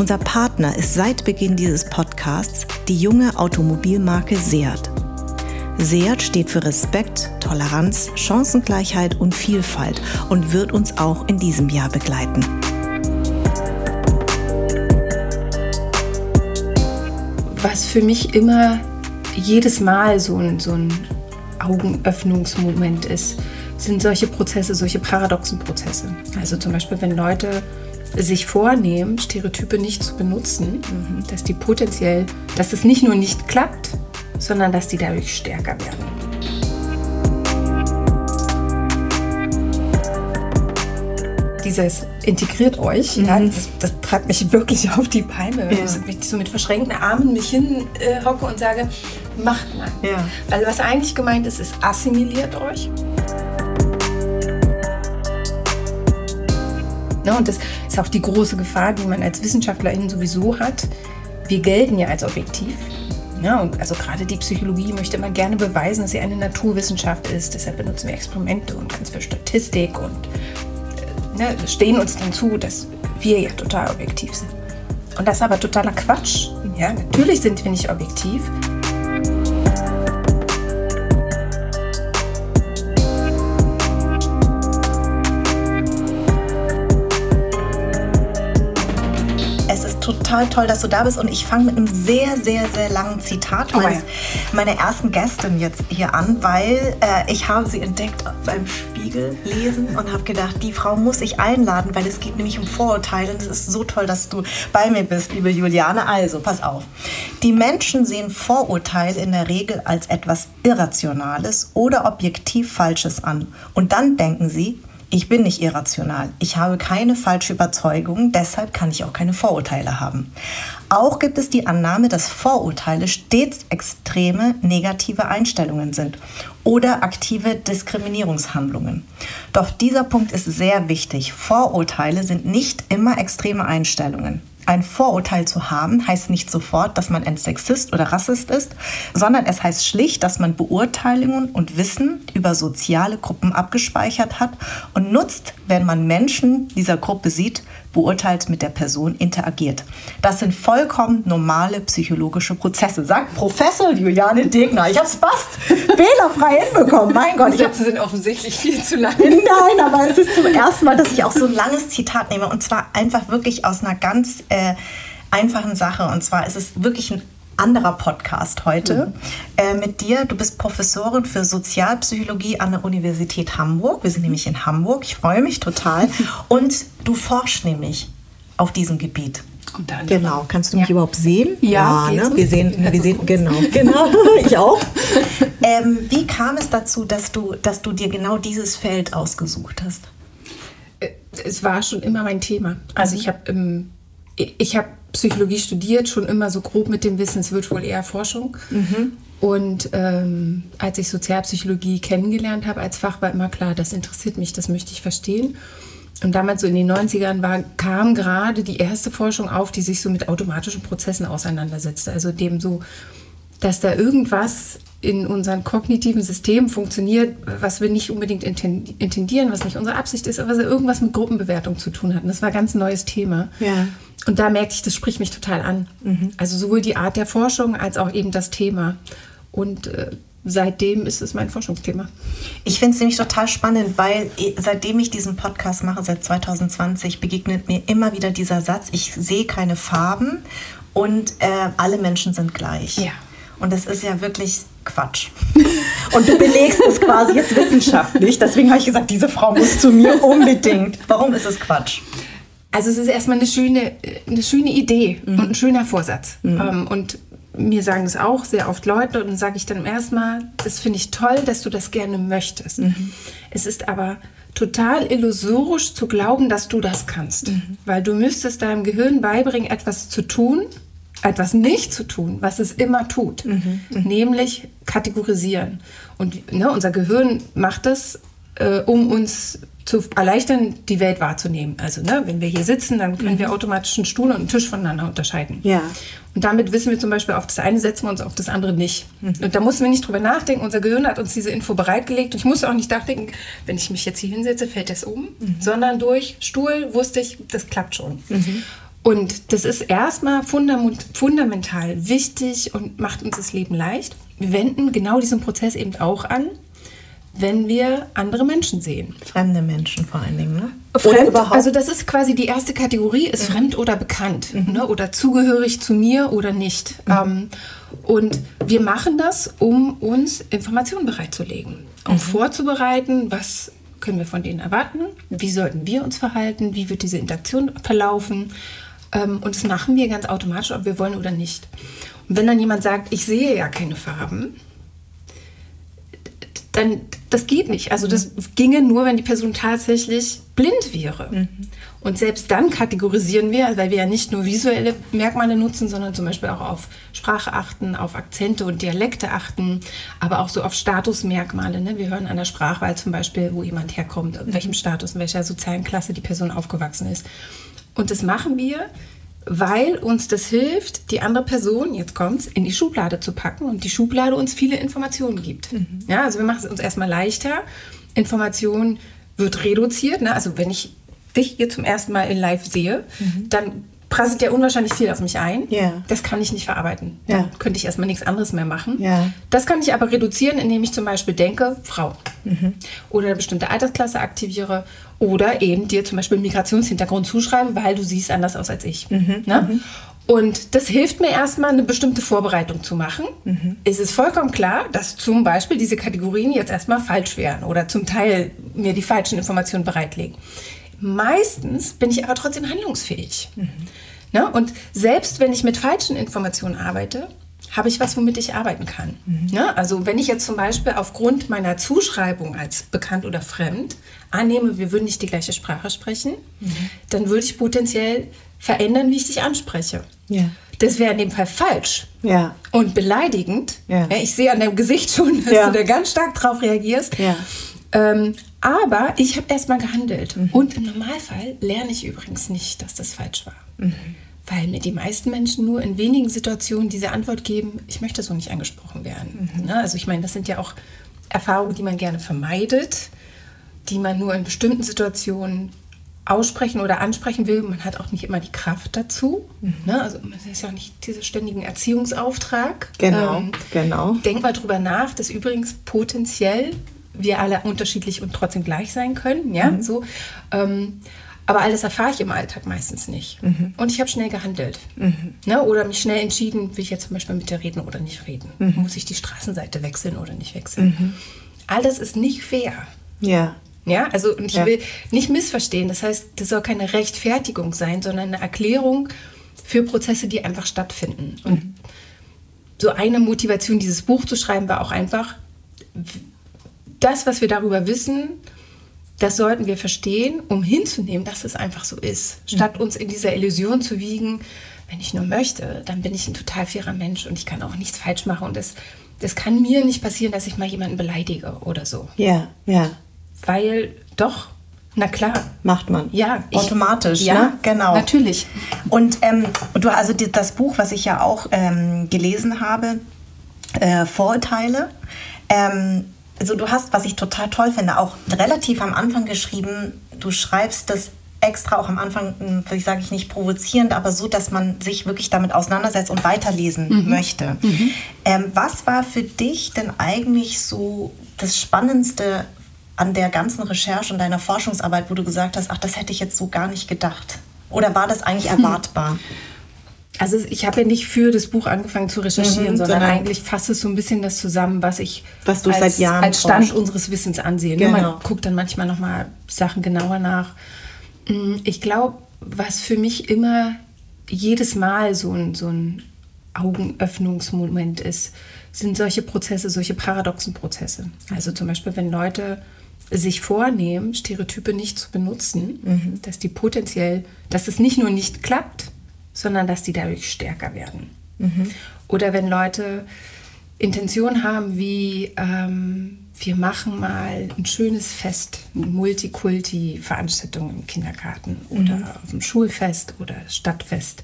Unser Partner ist seit Beginn dieses Podcasts die junge Automobilmarke Seat. Seat steht für Respekt, Toleranz, Chancengleichheit und Vielfalt und wird uns auch in diesem Jahr begleiten. Was für mich immer jedes Mal so ein, so ein Augenöffnungsmoment ist, sind solche Prozesse, solche paradoxen Prozesse. Also zum Beispiel, wenn Leute sich vornehmen, Stereotype nicht zu benutzen, mhm. dass die potenziell, dass es nicht nur nicht klappt, sondern dass die dadurch stärker werden. Dieses integriert euch, mhm. ja, das, das, treibt mich wirklich auf die Palme. Ja. Wenn ich so mit verschränkten Armen mich hinhocke äh, und sage, macht man. Ja. Weil was eigentlich gemeint ist, ist assimiliert euch. Ne, und das ist auch die große Gefahr, die man als Wissenschaftlerin sowieso hat. Wir gelten ja als objektiv. Ja, ne, und also gerade die Psychologie möchte immer gerne beweisen, dass sie eine Naturwissenschaft ist. Deshalb benutzen wir Experimente und ganz viel Statistik und äh, ne, stehen uns dann zu, dass wir ja total objektiv sind. Und das ist aber totaler Quatsch. Ja, natürlich sind wir nicht objektiv. Total toll, dass du da bist. Und ich fange mit einem sehr, sehr, sehr langen Zitat oh, meines, meiner ersten Gästin jetzt hier an, weil äh, ich habe sie entdeckt beim Spiegel lesen und habe gedacht, die Frau muss ich einladen, weil es geht nämlich um Vorurteile. Und es ist so toll, dass du bei mir bist, liebe Juliane. Also, pass auf. Die Menschen sehen Vorurteile in der Regel als etwas Irrationales oder objektiv Falsches an. Und dann denken sie, ich bin nicht irrational. Ich habe keine falsche Überzeugung, deshalb kann ich auch keine Vorurteile haben. Auch gibt es die Annahme, dass Vorurteile stets extreme negative Einstellungen sind oder aktive Diskriminierungshandlungen. Doch dieser Punkt ist sehr wichtig. Vorurteile sind nicht immer extreme Einstellungen. Ein Vorurteil zu haben, heißt nicht sofort, dass man ein Sexist oder Rassist ist, sondern es heißt schlicht, dass man Beurteilungen und Wissen über soziale Gruppen abgespeichert hat und nutzt, wenn man Menschen dieser Gruppe sieht, beurteilt mit der Person interagiert. Das sind vollkommen normale psychologische Prozesse, sagt Professor Juliane Degner. Ich habe es fast fehlerfrei hinbekommen. Mein Gott. Die Sätze sind offensichtlich viel zu lang. Nein, aber es ist zum ersten Mal, dass ich auch so ein langes Zitat nehme. Und zwar einfach wirklich aus einer ganz äh, einfachen Sache. Und zwar ist es wirklich ein anderer Podcast heute mhm. äh, mit dir. Du bist Professorin für Sozialpsychologie an der Universität Hamburg. Wir sind nämlich in Hamburg. Ich freue mich total. Und du forschst nämlich auf diesem Gebiet. Genau. Kannst du mich ja. überhaupt sehen? Ja, ja ne? wir sehen, wir sehen, genau, genau, ich auch. Ähm, wie kam es dazu, dass du, dass du dir genau dieses Feld ausgesucht hast? Äh, es war schon immer mein Thema. Also mhm. ich habe ähm, ich habe Psychologie studiert, schon immer so grob mit dem Wissen, es wird wohl eher Forschung. Mhm. Und ähm, als ich Sozialpsychologie kennengelernt habe als Fach, war immer klar, das interessiert mich, das möchte ich verstehen. Und damals so in den 90ern war, kam gerade die erste Forschung auf, die sich so mit automatischen Prozessen auseinandersetzte. Also dem so, dass da irgendwas in unseren kognitiven Systemen funktioniert, was wir nicht unbedingt intendieren, was nicht unsere Absicht ist, aber was irgendwas mit Gruppenbewertung zu tun hat. Und das war ein ganz neues Thema. Ja. Und da merkte ich, das spricht mich total an. Mhm. Also sowohl die Art der Forschung als auch eben das Thema. Und äh, seitdem ist es mein Forschungsthema. Ich finde es nämlich total spannend, weil seitdem ich diesen Podcast mache, seit 2020, begegnet mir immer wieder dieser Satz, ich sehe keine Farben und äh, alle Menschen sind gleich. Ja. Und das ist ja wirklich Quatsch. Und du belegst es quasi jetzt wissenschaftlich. Deswegen habe ich gesagt, diese Frau muss zu mir unbedingt. Warum ist es Quatsch? Also es ist erstmal eine schöne, eine schöne Idee mhm. und ein schöner Vorsatz. Mhm. Ähm, und mir sagen es auch sehr oft Leute und dann sage ich dann erstmal, das finde ich toll, dass du das gerne möchtest. Mhm. Es ist aber total illusorisch zu glauben, dass du das kannst, mhm. weil du müsstest deinem Gehirn beibringen, etwas zu tun, etwas nicht zu tun, was es immer tut, mhm. nämlich kategorisieren. Und ne, unser Gehirn macht das, äh, um uns zu erleichtern, die Welt wahrzunehmen. Also, ne, wenn wir hier sitzen, dann können mhm. wir automatisch einen Stuhl und einen Tisch voneinander unterscheiden. Ja. Und damit wissen wir zum Beispiel, auf das eine setzen wir uns, auf das andere nicht. Mhm. Und da müssen wir nicht drüber nachdenken. Unser Gehirn hat uns diese Info bereitgelegt. Und ich musste auch nicht nachdenken, wenn ich mich jetzt hier hinsetze, fällt das um. Mhm. Sondern durch Stuhl wusste ich, das klappt schon. Und das ist erstmal fundamental wichtig und macht uns das Leben leicht. Wir wenden genau diesen Prozess eben auch an, wenn wir andere Menschen sehen. Fremde Menschen vor allen Dingen, ne? Fremd, also das ist quasi die erste Kategorie, ist mhm. fremd oder bekannt mhm. ne? oder zugehörig zu mir oder nicht. Mhm. Ähm, und wir machen das, um uns Informationen bereitzulegen, um mhm. vorzubereiten, was können wir von denen erwarten, wie sollten wir uns verhalten, wie wird diese Interaktion verlaufen und das machen wir ganz automatisch, ob wir wollen oder nicht. Und wenn dann jemand sagt, ich sehe ja keine Farben, dann das geht nicht. Also das ginge nur, wenn die Person tatsächlich blind wäre. Mhm. Und selbst dann kategorisieren wir, weil wir ja nicht nur visuelle Merkmale nutzen, sondern zum Beispiel auch auf Sprache achten, auf Akzente und Dialekte achten, aber auch so auf Statusmerkmale. Ne? Wir hören an der Sprachwahl zum Beispiel, wo jemand herkommt, in welchem Status, in welcher sozialen Klasse die Person aufgewachsen ist. Und das machen wir, weil uns das hilft, die andere Person, jetzt kommt's, in die Schublade zu packen und die Schublade uns viele Informationen gibt. Mhm. Ja, also wir machen es uns erstmal leichter. Information wird reduziert. Ne? Also wenn ich dich hier zum ersten Mal in Live sehe, mhm. dann prasselt ja unwahrscheinlich viel auf mich ein. Yeah. Das kann ich nicht verarbeiten. Ja. Dann könnte ich erstmal nichts anderes mehr machen. Ja. Das kann ich aber reduzieren, indem ich zum Beispiel denke, Frau. Mhm. Oder eine bestimmte Altersklasse aktiviere oder eben dir zum Beispiel Migrationshintergrund zuschreibe, weil du siehst anders aus als ich. Mhm. Ne? Mhm. Und das hilft mir erstmal, eine bestimmte Vorbereitung zu machen. Mhm. Es ist vollkommen klar, dass zum Beispiel diese Kategorien jetzt erstmal falsch wären oder zum Teil mir die falschen Informationen bereitlegen. Meistens bin ich aber trotzdem handlungsfähig. Mhm. Ne? Und selbst wenn ich mit falschen Informationen arbeite, habe ich was, womit ich arbeiten kann. Mhm. Ne? Also wenn ich jetzt zum Beispiel aufgrund meiner Zuschreibung als bekannt oder fremd annehme, wir würden nicht die gleiche Sprache sprechen, mhm. dann würde ich potenziell verändern, wie ich dich anspreche. Ja. Das wäre in dem Fall falsch ja. und beleidigend. Ja. ich sehe an deinem Gesicht schon, dass du da ganz stark drauf reagierst. Ähm, aber ich habe erstmal gehandelt. Mhm. Und im Normalfall lerne ich übrigens nicht, dass das falsch war. Weil mir die meisten Menschen nur in wenigen Situationen diese Antwort geben, ich möchte so nicht angesprochen werden. Mhm. Ne? Also ich meine, das sind ja auch Erfahrungen, die man gerne vermeidet, die man nur in bestimmten Situationen aussprechen oder ansprechen will. Man hat auch nicht immer die Kraft dazu. Mhm. Ne? Also es ist ja auch nicht dieser ständigen Erziehungsauftrag. Genau, ähm, genau. Denk mal drüber nach, dass übrigens potenziell wir alle unterschiedlich und trotzdem gleich sein können. Ja, mhm. so. Ähm, aber alles erfahre ich im Alltag meistens nicht. Mhm. Und ich habe schnell gehandelt. Mhm. Ne? Oder mich schnell entschieden, will ich jetzt zum Beispiel mit dir reden oder nicht reden. Mhm. Muss ich die Straßenseite wechseln oder nicht wechseln. Mhm. All das ist nicht fair. Ja. Ja, also ich ja. will nicht missverstehen. Das heißt, das soll keine Rechtfertigung sein, sondern eine Erklärung für Prozesse, die einfach stattfinden. Und mhm. so eine Motivation, dieses Buch zu schreiben, war auch einfach, das, was wir darüber wissen, das sollten wir verstehen, um hinzunehmen, dass es einfach so ist. Statt mhm. uns in dieser Illusion zu wiegen, wenn ich nur möchte, dann bin ich ein total fairer Mensch und ich kann auch nichts falsch machen. Und das, das kann mir nicht passieren, dass ich mal jemanden beleidige oder so. Ja, ja. Weil doch, na klar. Macht man. Ja. Ich, Automatisch, ja, ne? Genau. Natürlich. Und ähm, du, also das Buch, was ich ja auch ähm, gelesen habe, äh, Vorurteile, ähm, also du hast, was ich total toll finde, auch relativ am Anfang geschrieben, du schreibst das extra auch am Anfang, hm, ich sage ich nicht provozierend, aber so, dass man sich wirklich damit auseinandersetzt und weiterlesen mhm. möchte. Mhm. Ähm, was war für dich denn eigentlich so das Spannendste an der ganzen Recherche und deiner Forschungsarbeit, wo du gesagt hast, ach, das hätte ich jetzt so gar nicht gedacht? Oder war das eigentlich erwartbar? Hm. Also ich habe ja nicht für das Buch angefangen zu recherchieren, mhm, sondern, sondern, eigentlich fasse so ein bisschen das zusammen, was ich was du als, seit Jahren als Stand forschst. unseres Wissens ansehe. Genau. Man guckt dann manchmal noch mal Sachen genauer nach. Mm, ich glaube, was für mich immer jedes Mal so ein, so ein Augenöffnungsmoment ist, sind solche Prozesse, solche paradoxen Prozesse. Also zum Beispiel, wenn Leute sich vornehmen, Stereotype nicht zu benutzen, mhm. dass die potenziell, dass es nicht nur nicht klappt, sondern dass die dadurch stärker werden. Mhm. Oder wenn Leute Intention haben wie, ähm, wir machen mal ein schönes Fest, eine Multikulti-Veranstaltung im Kindergarten oder mhm. auf dem Schulfest oder Stadtfest.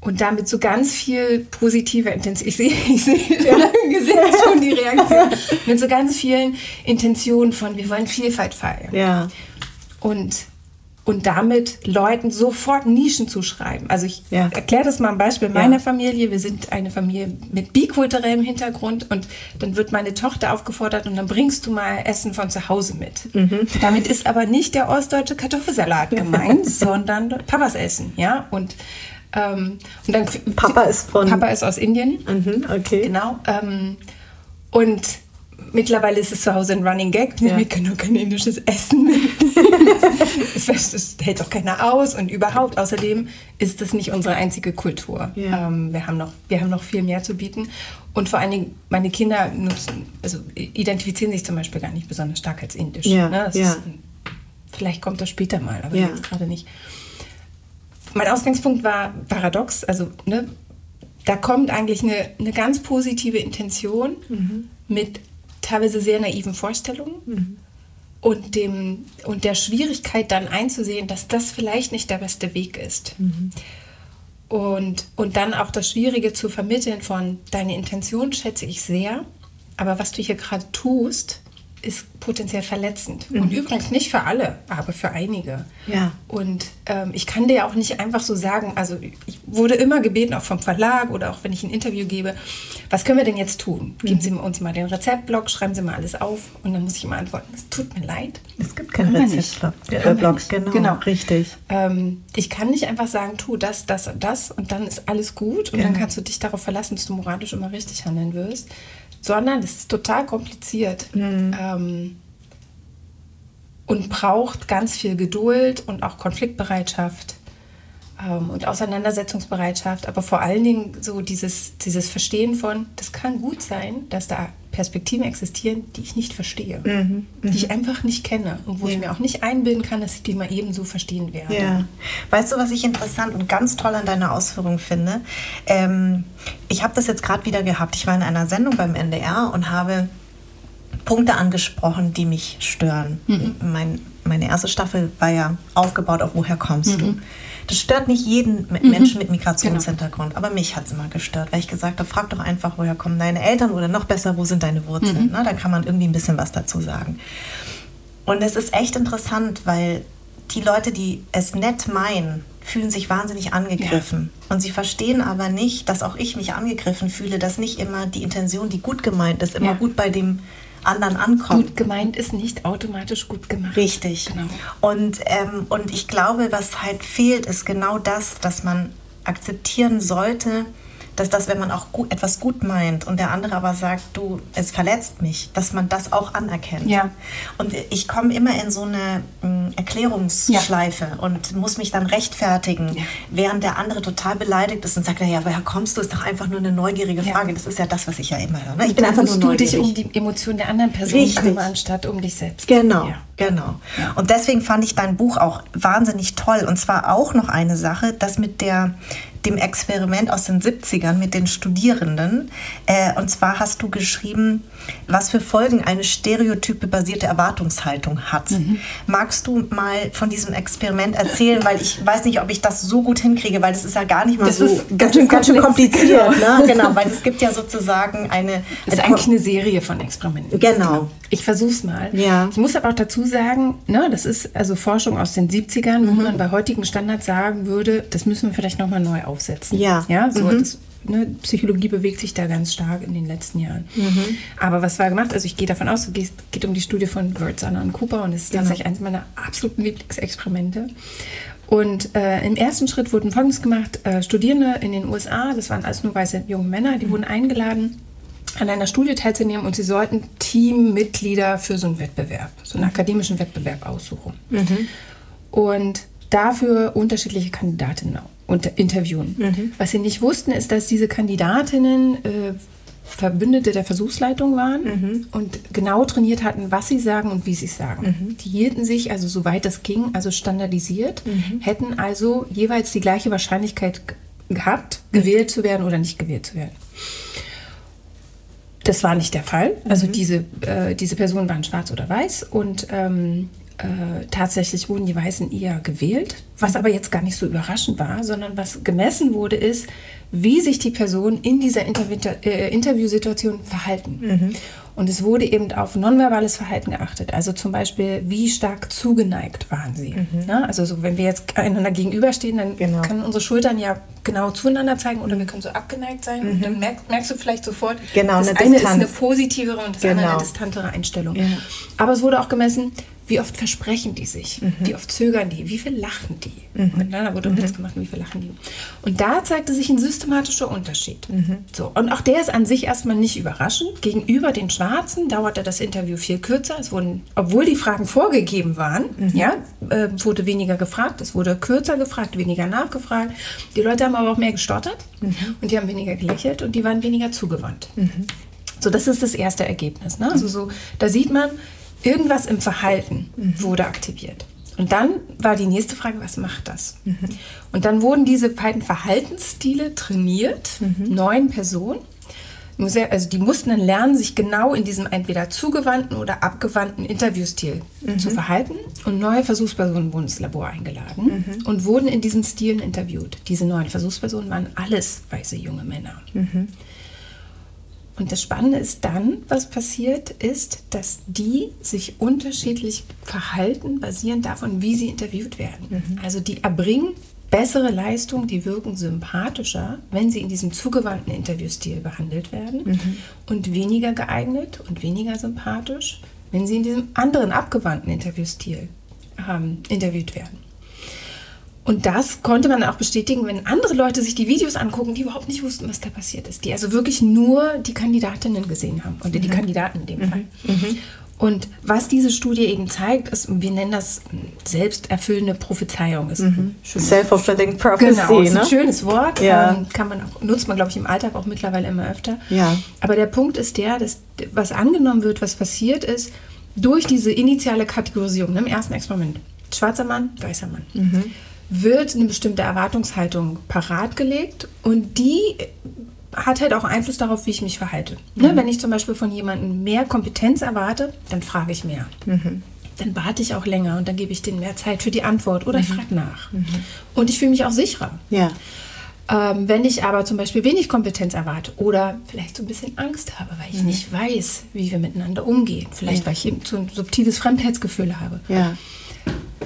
Und damit so ganz viel positive Intention. Ich sehe, ich sehe ja. Gesicht schon die Reaktion. Mit so ganz vielen Intentionen von, wir wollen Vielfalt feiern. Ja. Und und damit Leuten sofort Nischen zuschreiben. Also ich ja. erkläre das mal am Beispiel meiner ja. Familie. Wir sind eine Familie mit bikulturellem Hintergrund und dann wird meine Tochter aufgefordert und dann bringst du mal Essen von zu Hause mit. Mhm. Damit ist aber nicht der ostdeutsche Kartoffelsalat gemeint, sondern Papas Essen, ja und ähm, und dann Papa ist von Papa ist aus Indien. Mhm, okay. Genau. Ähm, und Mittlerweile ist es zu Hause ein Running Gag. Ja. Wir können nur kein indisches Essen. das, hält doch keiner aus. Und überhaupt, außerdem ist das nicht unsere einzige Kultur. Ja. Ähm, wir, haben noch, wir haben noch viel mehr zu bieten. Und vor allen Dingen, meine Kinder nutzen, also identifizieren sich zum Beispiel gar nicht besonders stark als indisch. Ja. Ne? Ja. Ist, vielleicht kommt das später mal, aber jetzt gerade nicht. Mein Ausgangspunkt war paradox. Also, ne, da kommt eigentlich eine, eine ganz positive Intention mhm. mit teilweise sehr naiven Vorstellungen mhm. Und, dem, und der Schwierigkeit dann einzusehen, dass das vielleicht nicht der beste Weg ist. Mhm. Und, und dann auch das Schwierige zu vermitteln von, deine Intention schätze ich sehr, aber was du hier gerade tust, ist potenziell verletzend. Mhm. Und übrigens nicht für alle, aber für einige. Ja. Und ähm, ich kann dir auch nicht einfach so sagen, also ich wurde immer gebeten, auch vom Verlag oder auch wenn ich ein Interview gebe, was können wir denn jetzt tun? Geben mhm. Sie uns mal den Rezeptblock, schreiben Sie mal alles auf und dann muss ich immer antworten, es tut mir leid. Es gibt keinen Rezeptblock, äh, genau, genau, richtig. Ähm, ich kann nicht einfach sagen, tu das, das und das und dann ist alles gut und genau. dann kannst du dich darauf verlassen, dass du moralisch immer richtig handeln wirst sondern es ist total kompliziert mhm. ähm, und braucht ganz viel Geduld und auch Konfliktbereitschaft ähm, und Auseinandersetzungsbereitschaft, aber vor allen Dingen so dieses, dieses Verstehen von, das kann gut sein, dass da Perspektiven existieren, die ich nicht verstehe, mhm. die ich mhm. einfach nicht kenne und wo ja. ich mir auch nicht einbilden kann, dass ich die mal ebenso verstehen werde. Ja. Weißt du, was ich interessant und ganz toll an deiner Ausführung finde? Ähm, ich habe das jetzt gerade wieder gehabt. Ich war in einer Sendung beim NDR und habe Punkte angesprochen, die mich stören. Mhm. Mein, meine erste Staffel war ja aufgebaut auf Woher kommst du? Das stört nicht jeden mhm. Menschen mit Migrationshintergrund, genau. aber mich hat es immer gestört, weil ich gesagt habe, frag doch einfach, woher kommen deine Eltern oder noch besser, wo sind deine Wurzeln? Mhm. Na, da kann man irgendwie ein bisschen was dazu sagen. Und es ist echt interessant, weil die Leute, die es nett meinen, fühlen sich wahnsinnig angegriffen. Ja. Und sie verstehen aber nicht, dass auch ich mich angegriffen fühle, dass nicht immer die Intention, die gut gemeint ist, immer ja. gut bei dem anderen ankommt. Gut gemeint ist nicht automatisch gut gemacht. Richtig. Genau. Und, ähm, und ich glaube, was halt fehlt, ist genau das, dass man akzeptieren sollte, dass das, wenn man auch gut, etwas gut meint und der andere aber sagt, du, es verletzt mich, dass man das auch anerkennt. Ja. Und ich komme immer in so eine m, Erklärungsschleife ja. und muss mich dann rechtfertigen, ja. während der andere total beleidigt ist und sagt, ja, woher kommst du? Ist doch einfach nur eine neugierige Frage. Das ist ja das, was ich ja immer höre. Ne? Ich bin einfach nur neugierig. du dich um die Emotionen der anderen Person Richtig. kümmern, anstatt um dich selbst. Genau. Genau. Und deswegen fand ich dein Buch auch wahnsinnig toll. Und zwar auch noch eine Sache, das mit der dem Experiment aus den 70ern mit den Studierenden. Äh, und zwar hast du geschrieben, was für Folgen eine stereotype basierte Erwartungshaltung hat. Mhm. Magst du mal von diesem Experiment erzählen? Weil ich weiß nicht, ob ich das so gut hinkriege, weil das ist ja gar nicht mal das so. Ist ganz, ist ganz schön kompliziert. Genau. Ne? genau, weil es gibt ja sozusagen eine. Es ist eigentlich eine Serie von Experimenten. Genau. genau. Ich versuche es mal. Ja. Ich muss aber auch dazu sagen, ne, das ist also Forschung aus den 70ern, mhm. wo man bei heutigen Standards sagen würde, das müssen wir vielleicht nochmal neu aufsetzen. Ja. Ja, so mhm. das ne, Psychologie bewegt sich da ganz stark in den letzten Jahren. Mhm. Aber was war gemacht? Also ich gehe davon aus, es geht um die Studie von Wirtz, und Cooper und es ist genau. tatsächlich eines meiner absoluten Lieblingsexperimente. Und äh, im ersten Schritt wurden Folgendes gemacht. Äh, Studierende in den USA, das waren alles nur weiße junge Männer, die mhm. wurden eingeladen, an einer Studie teilzunehmen und sie sollten Teammitglieder für so einen Wettbewerb, so einen akademischen Wettbewerb aussuchen. Mhm. Und dafür unterschiedliche Kandidatinnen interviewen. Mhm. Was sie nicht wussten, ist, dass diese Kandidatinnen äh, Verbündete der Versuchsleitung waren mhm. und genau trainiert hatten, was sie sagen und wie sie es sagen. Mhm. Die hielten sich also soweit das ging, also standardisiert, mhm. hätten also jeweils die gleiche Wahrscheinlichkeit gehabt, gewählt zu werden oder nicht gewählt zu werden. Das war nicht der Fall. Also mhm. diese, äh, diese Personen waren schwarz oder weiß und ähm, äh, tatsächlich wurden die Weißen eher gewählt, was aber jetzt gar nicht so überraschend war, sondern was gemessen wurde, ist, wie sich die Personen in dieser äh, Interviewsituation verhalten. Mhm. Und es wurde eben auf nonverbales Verhalten geachtet. Also zum Beispiel, wie stark zugeneigt waren sie. Mhm. Ja, also so, wenn wir jetzt einander gegenüberstehen, dann genau. können unsere Schultern ja genau zueinander zeigen oder wir können so abgeneigt sein. Mhm. Und dann merkst, merkst, du vielleicht sofort, genau, das eine eine ist eine positivere und das genau. andere eine distantere Einstellung. Ja. Aber es wurde auch gemessen, wie oft versprechen die sich? Mhm. Wie oft zögern die? Wie viel lachen die? Mhm. Und dann wurde ein Witz mhm. gemacht, wie viel lachen die? Und da zeigte sich ein systematischer Unterschied. Mhm. So, und auch der ist an sich erstmal nicht überraschend. Gegenüber den Schwarzen dauerte das Interview viel kürzer. Es wurden, obwohl die Fragen vorgegeben waren, mhm. ja, äh, wurde weniger gefragt. Es wurde kürzer gefragt, weniger nachgefragt. Die Leute haben aber auch mehr gestottert mhm. und die haben weniger gelächelt und die waren weniger zugewandt. So, das ist das erste Ergebnis. Ne? Also so, da sieht man, Irgendwas im Verhalten mhm. wurde aktiviert. Und dann war die nächste Frage, was macht das? Mhm. Und dann wurden diese beiden Verhaltensstile trainiert, mhm. neun Personen. Also die mussten dann lernen, sich genau in diesem entweder zugewandten oder abgewandten Interviewstil mhm. zu verhalten. Und neue Versuchspersonen wurden ins Labor eingeladen mhm. und wurden in diesen Stilen interviewt. Diese neuen Versuchspersonen waren alles weiße junge Männer. Mhm. Und das Spannende ist dann, was passiert, ist, dass die sich unterschiedlich verhalten, basierend davon, wie sie interviewt werden. Mhm. Also die erbringen bessere Leistung, die wirken sympathischer, wenn sie in diesem zugewandten Interviewstil behandelt werden mhm. und weniger geeignet und weniger sympathisch, wenn sie in diesem anderen abgewandten Interviewstil ähm, interviewt werden. Und das konnte man auch bestätigen, wenn andere Leute sich die Videos angucken, die überhaupt nicht wussten, was da passiert ist. Die also wirklich nur die Kandidatinnen gesehen haben. Oder die mhm. Kandidaten in dem mhm. Fall. Mhm. Und was diese Studie eben zeigt, ist, wir nennen das selbsterfüllende Prophezeiung. mhm. Self-fulfilling prophecy. Genau, ist ein ne? schönes Wort. Ja. Ähm, kann man auch, nutzt man, glaube ich, im Alltag auch mittlerweile immer öfter. Ja. Aber der Punkt ist der, dass was angenommen wird, was passiert ist, durch diese initiale Kategorisierung ne, im ersten Experiment. Schwarzer Mann, weißer Mann. Mhm wird eine bestimmte Erwartungshaltung parat gelegt und die hat halt auch Einfluss darauf, wie ich mich verhalte. Ne, mhm. Wenn ich zum Beispiel von jemandem mehr Kompetenz erwarte, dann frage ich mehr. Mhm. Dann warte ich auch länger und dann gebe ich denen mehr Zeit für die Antwort oder mhm. ich frage nach. Mhm. Und ich fühle mich auch sicherer. Ja. Ähm, wenn ich aber zum Beispiel wenig Kompetenz erwarte oder vielleicht so ein bisschen Angst habe, weil ich mhm. nicht weiß, wie wir miteinander umgehen, vielleicht ja. weil ich eben so ein subtiles Fremdheitsgefühl habe, ja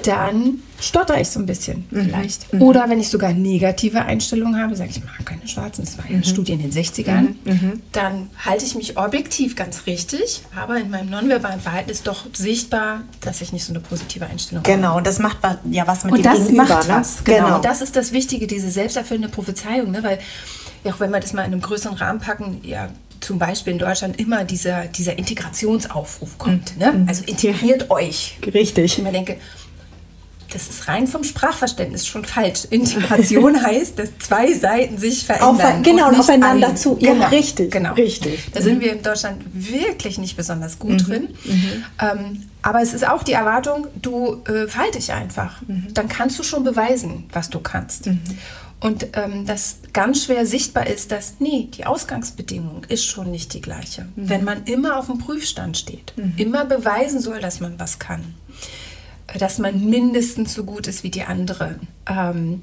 dann stotter ich so ein bisschen mhm. vielleicht. Mhm. Oder wenn ich sogar negative Einstellungen habe, sage ich, ich mag keine Schwarzen, das war ja eine mhm. Studie in den 60ern, mhm. mhm. dann halte ich mich objektiv ganz richtig, aber in meinem nonverbalen Verhalten ist doch sichtbar, dass ich nicht so eine positive Einstellung genau, habe. Genau, und das macht ja was mit und dem das Gegenüber. Macht ne? was, genau. genau. Und das ist das Wichtige, diese selbsterfüllende Prophezeiung, ne? weil ja, auch wenn wir das mal in einem größeren Rahmen packen, ja, zum Beispiel in Deutschland immer dieser, dieser Integrationsaufruf kommt. Mhm. Ne? Also integriert euch. Richtig. Ich immer denke, das ist rein vom Sprachverständnis schon falsch. Integration heißt, dass zwei Seiten sich verändern. Auf, genau, und aufeinander ein. zu. Ja, genau, richtig. Genau. richtig. Da sind wir in Deutschland wirklich nicht besonders gut mhm. drin. Mhm. Ähm, aber es ist auch die Erwartung, du äh, verhalte dich einfach. Mhm. Dann kannst du schon beweisen, was du kannst. Mhm. Und ähm, das ganz schwer sichtbar ist, dass, nee, die Ausgangsbedingung ist schon nicht die gleiche. Mhm. Wenn man immer auf dem Prüfstand steht, mhm. immer beweisen soll, dass man was kann dass man mindestens so gut ist wie die anderen, ähm,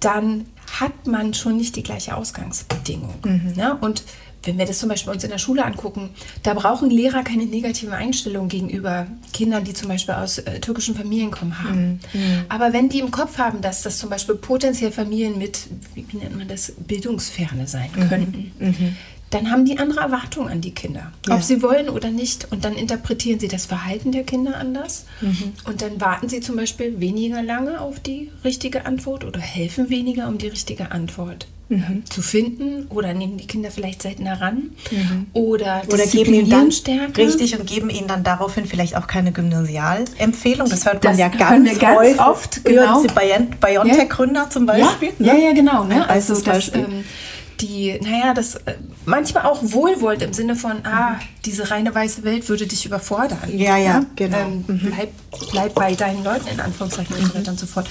dann hat man schon nicht die gleiche Ausgangsbedingung. Mhm. Ne? Und wenn wir das zum Beispiel uns in der Schule angucken, da brauchen Lehrer keine negative Einstellung gegenüber Kindern, die zum Beispiel aus äh, türkischen Familien kommen haben. Mhm. mhm. Aber wenn die im Kopf haben, dass das zum Beispiel potenziell Familien mit, wie, wie nennt man das, Bildungsferne sein mhm. könnten, mhm dann haben die andere Erwartungen an die Kinder, ja. ob sie wollen oder nicht. Und dann interpretieren sie das Verhalten der Kinder anders. Mhm. Und dann warten sie zum Beispiel weniger lange auf die richtige Antwort oder helfen weniger, um die richtige Antwort mhm. zu finden. Oder nehmen die Kinder vielleicht seltener ran. Mhm. Oder, oder geben ihnen dann stärker. Richtig und geben ihnen dann daraufhin vielleicht auch keine Gymnasialempfehlung. Das hört man das ja ganz, ganz oft. Genau. BioNTech-Gründer ja. zum Beispiel. Ja, ne? ja, ja genau. Ne? Also das, ähm, die, naja, das äh, manchmal auch wohlwollend im Sinne von, ah, diese reine weiße Welt würde dich überfordern. Ja, ja, ja? genau. Ähm, mhm. bleib, bleib bei deinen Leuten in Anführungszeichen mhm. und so weiter und so fort.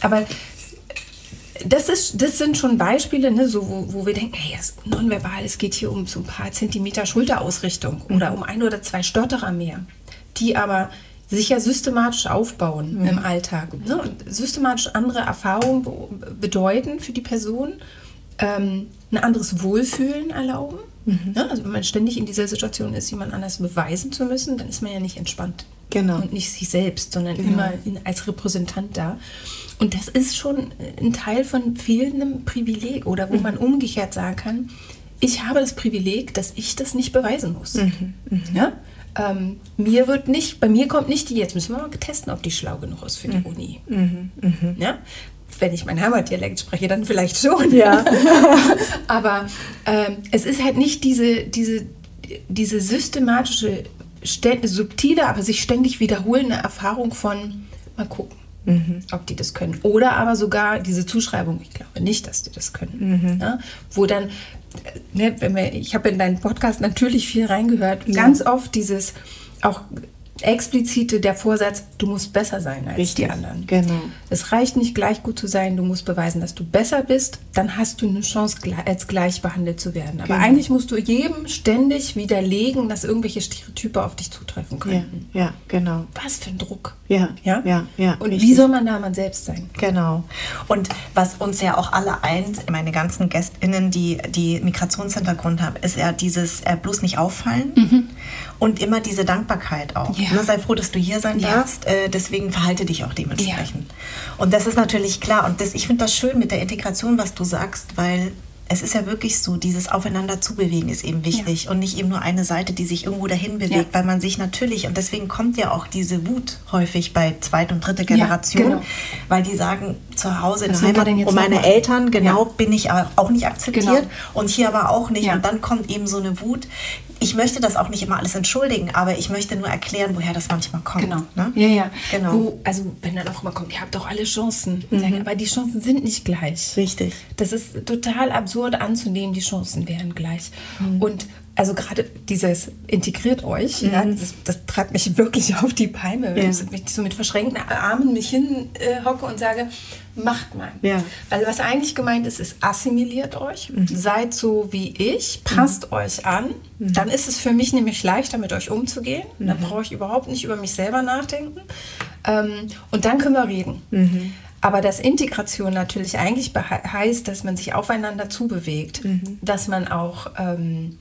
Aber das, ist, das sind schon Beispiele, ne, so, wo, wo wir denken, hey, es ist nonverbal, es geht hier um so ein paar Zentimeter Schulterausrichtung mhm. oder um ein oder zwei Stotterer mehr, die aber sich ja systematisch aufbauen mhm. im Alltag ne, und systematisch andere Erfahrungen bedeuten für die Person, ähm, ein anderes Wohlfühlen erlauben. Mhm. Ja, also wenn man ständig in dieser Situation ist, jemand anders beweisen zu müssen, dann ist man ja nicht entspannt. Genau. Und nicht sich selbst, sondern genau. immer in, als Repräsentant da. Und das ist schon ein Teil von fehlendem Privileg oder wo mhm. man umgekehrt sagen kann, ich habe das Privileg, dass ich das nicht beweisen muss. Mhm. Mhm. Ja? Ähm, mir wird nicht, bei mir kommt nicht die, jetzt müssen wir mal testen, ob die schlau genug ist für die mhm. Uni. Mhm. Mhm. Ja? Wenn ich mein Heimatdialekt spreche, dann vielleicht schon. Ja. Aber ähm, es ist halt nicht diese, diese, diese systematische, subtile, aber sich ständig wiederholende Erfahrung von, mal gucken Mhm. Ob die das können. Oder aber sogar diese Zuschreibung, ich glaube nicht, dass die das können. Mhm. Ja? Wo dann, ne, wenn wir, ich habe in deinen Podcast natürlich viel reingehört, ja. ganz oft dieses auch explizite der Vorsatz, du musst besser sein als Richtig, die anderen. Genau. Es reicht nicht gleich gut zu sein, du musst beweisen, dass du besser bist, dann hast du eine Chance als gleich behandelt zu werden. Aber genau. eigentlich musst du jedem ständig widerlegen, dass irgendwelche Stereotype auf dich zutreffen können. Ja, ja genau. Was für ein Druck. Ja, ja, ja. ja Und richtig. wie soll man da man selbst sein? Genau. Und was uns ja auch alle eint, meine ganzen GästInnen, die, die Migrationshintergrund haben, ist ja dieses äh, bloß nicht auffallen mhm. Und immer diese Dankbarkeit auch. Ja. Ja. sei froh, dass du hier sein ja. darfst. Äh, deswegen verhalte dich auch dementsprechend. Ja. Und das ist natürlich klar. Und das, ich finde das schön mit der Integration, was du sagst, weil es ist ja wirklich so, dieses Aufeinander zubewegen ist eben wichtig ja. und nicht eben nur eine Seite, die sich irgendwo dahin bewegt, ja. weil man sich natürlich, und deswegen kommt ja auch diese Wut häufig bei zweite und dritte Generation, ja, genau. weil die sagen, zu Hause in der Heimat, um meine Eltern, genau, bin ich auch nicht akzeptiert genau. und hier aber auch nicht. Und dann kommt eben so eine Wut, ich möchte das auch nicht immer alles entschuldigen, aber ich möchte nur erklären, woher das manchmal kommt. Genau. Ne? Ja, ja. Genau. Wo, also wenn dann auch immer kommt, ihr habt doch alle Chancen. Mhm. aber die Chancen sind nicht gleich. Richtig. Das ist total absurd anzunehmen, die Chancen wären gleich. Mhm. Und also gerade dieses integriert euch, mhm. ja, das, das, treibt mich wirklich auf die Palme, wenn ja. ich so mit verschränkten Armen mich hinhocke äh, und sage, macht mal. Ja. Weil was eigentlich gemeint ist, ist assimiliert euch, mhm. seid so wie ich, passt mhm. euch an. Mhm. Dann ist es für mich nämlich leichter, mit euch umzugehen. Dann mhm. brauche ich überhaupt nicht über mich selber nachdenken. Ähm, und dann können wir reden. Mhm. Aber dass Integration natürlich eigentlich heißt, dass man sich aufeinander zubewegt, dass man auch ähm,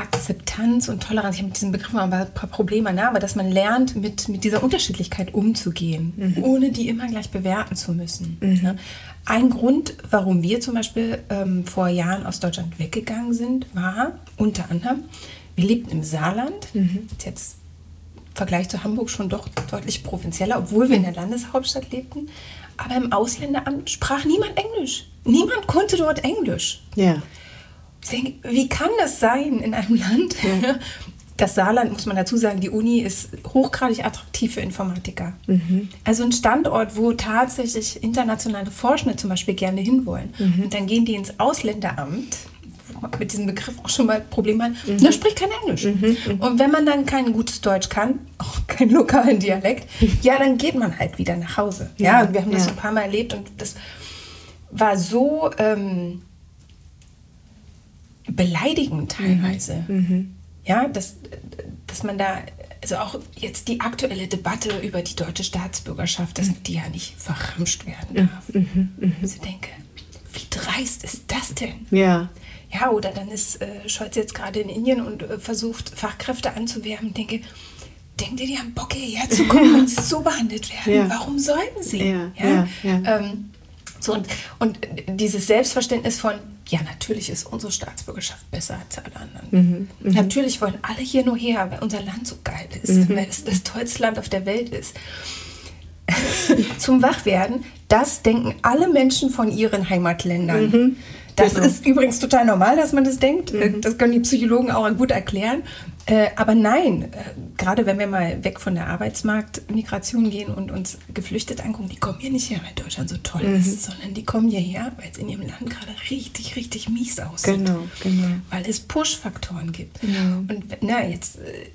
Akzeptanz und Toleranz, ich habe mit diesem Begriff mal ein paar Probleme, ne? aber dass man lernt, mit, mit dieser Unterschiedlichkeit umzugehen, mhm. ohne die immer gleich bewerten zu müssen. Mhm. Ne? Ein Grund, warum wir zum Beispiel ähm, vor Jahren aus Deutschland weggegangen sind, war unter anderem, wir lebten im Saarland, mhm. jetzt Vergleich zu Hamburg schon doch deutlich provinzieller, obwohl wir in der Landeshauptstadt lebten. Aber im Ausländeramt sprach niemand Englisch. Niemand konnte dort Englisch. Ja denke, wie kann das sein in einem Land? Ja. Das Saarland, muss man dazu sagen, die Uni ist hochgradig attraktiv für Informatiker. Mhm. Also ein Standort, wo tatsächlich internationale Forschende zum Beispiel gerne hinwollen. Mhm. Und dann gehen die ins Ausländeramt, mit diesem Begriff auch schon mal Probleme haben, mhm. da spricht kein Englisch. Mhm. Mhm. Und wenn man dann kein gutes Deutsch kann, auch keinen lokalen Dialekt, ja, dann geht man halt wieder nach Hause. Ja, ja wir haben das ja. ein paar Mal erlebt und das war so... Ähm, beleidigend teilweise. Mhm. mhm. Ja, dass, dass man da, also auch jetzt die aktuelle Debatte über die deutsche Staatsbürgerschaft, dass die ja nicht verramscht werden darf. Mhm. Mhm. Also ich denke, wie dreist ist das denn? Ja. Ja, oder dann ist äh, Scholz jetzt gerade in Indien und äh, versucht, Fachkräfte anzuwerben. Denke, denkt ihr, die haben Bock hierher zu kommen, wenn sie so behandelt werden? Ja. Warum sollten sie? Ja, ja, ja. Ähm, so, und, und dieses Selbstverständnis von, ja, natürlich ist unsere Staatsbürgerschaft besser als alle anderen. Mhm, mh. Natürlich wollen alle hier nur her, weil unser Land so geil ist, mhm. weil es das tollste Land auf der Welt ist. Zum Wachwerden, das denken alle Menschen von ihren Heimatländern. Mhm. Das genau. ist übrigens total normal, dass man das denkt. Mhm. Das können die Psychologen auch gut erklären. Äh, aber nein, äh, gerade wenn wir mal weg von der Arbeitsmarktmigration gehen und uns Geflüchtete angucken, die kommen hier nicht her, weil Deutschland so toll mhm. ist, sondern die kommen hierher, weil es in ihrem Land gerade richtig, richtig mies aussieht. Genau, genau. Weil es Push-Faktoren gibt. Genau. Und na, jetzt äh,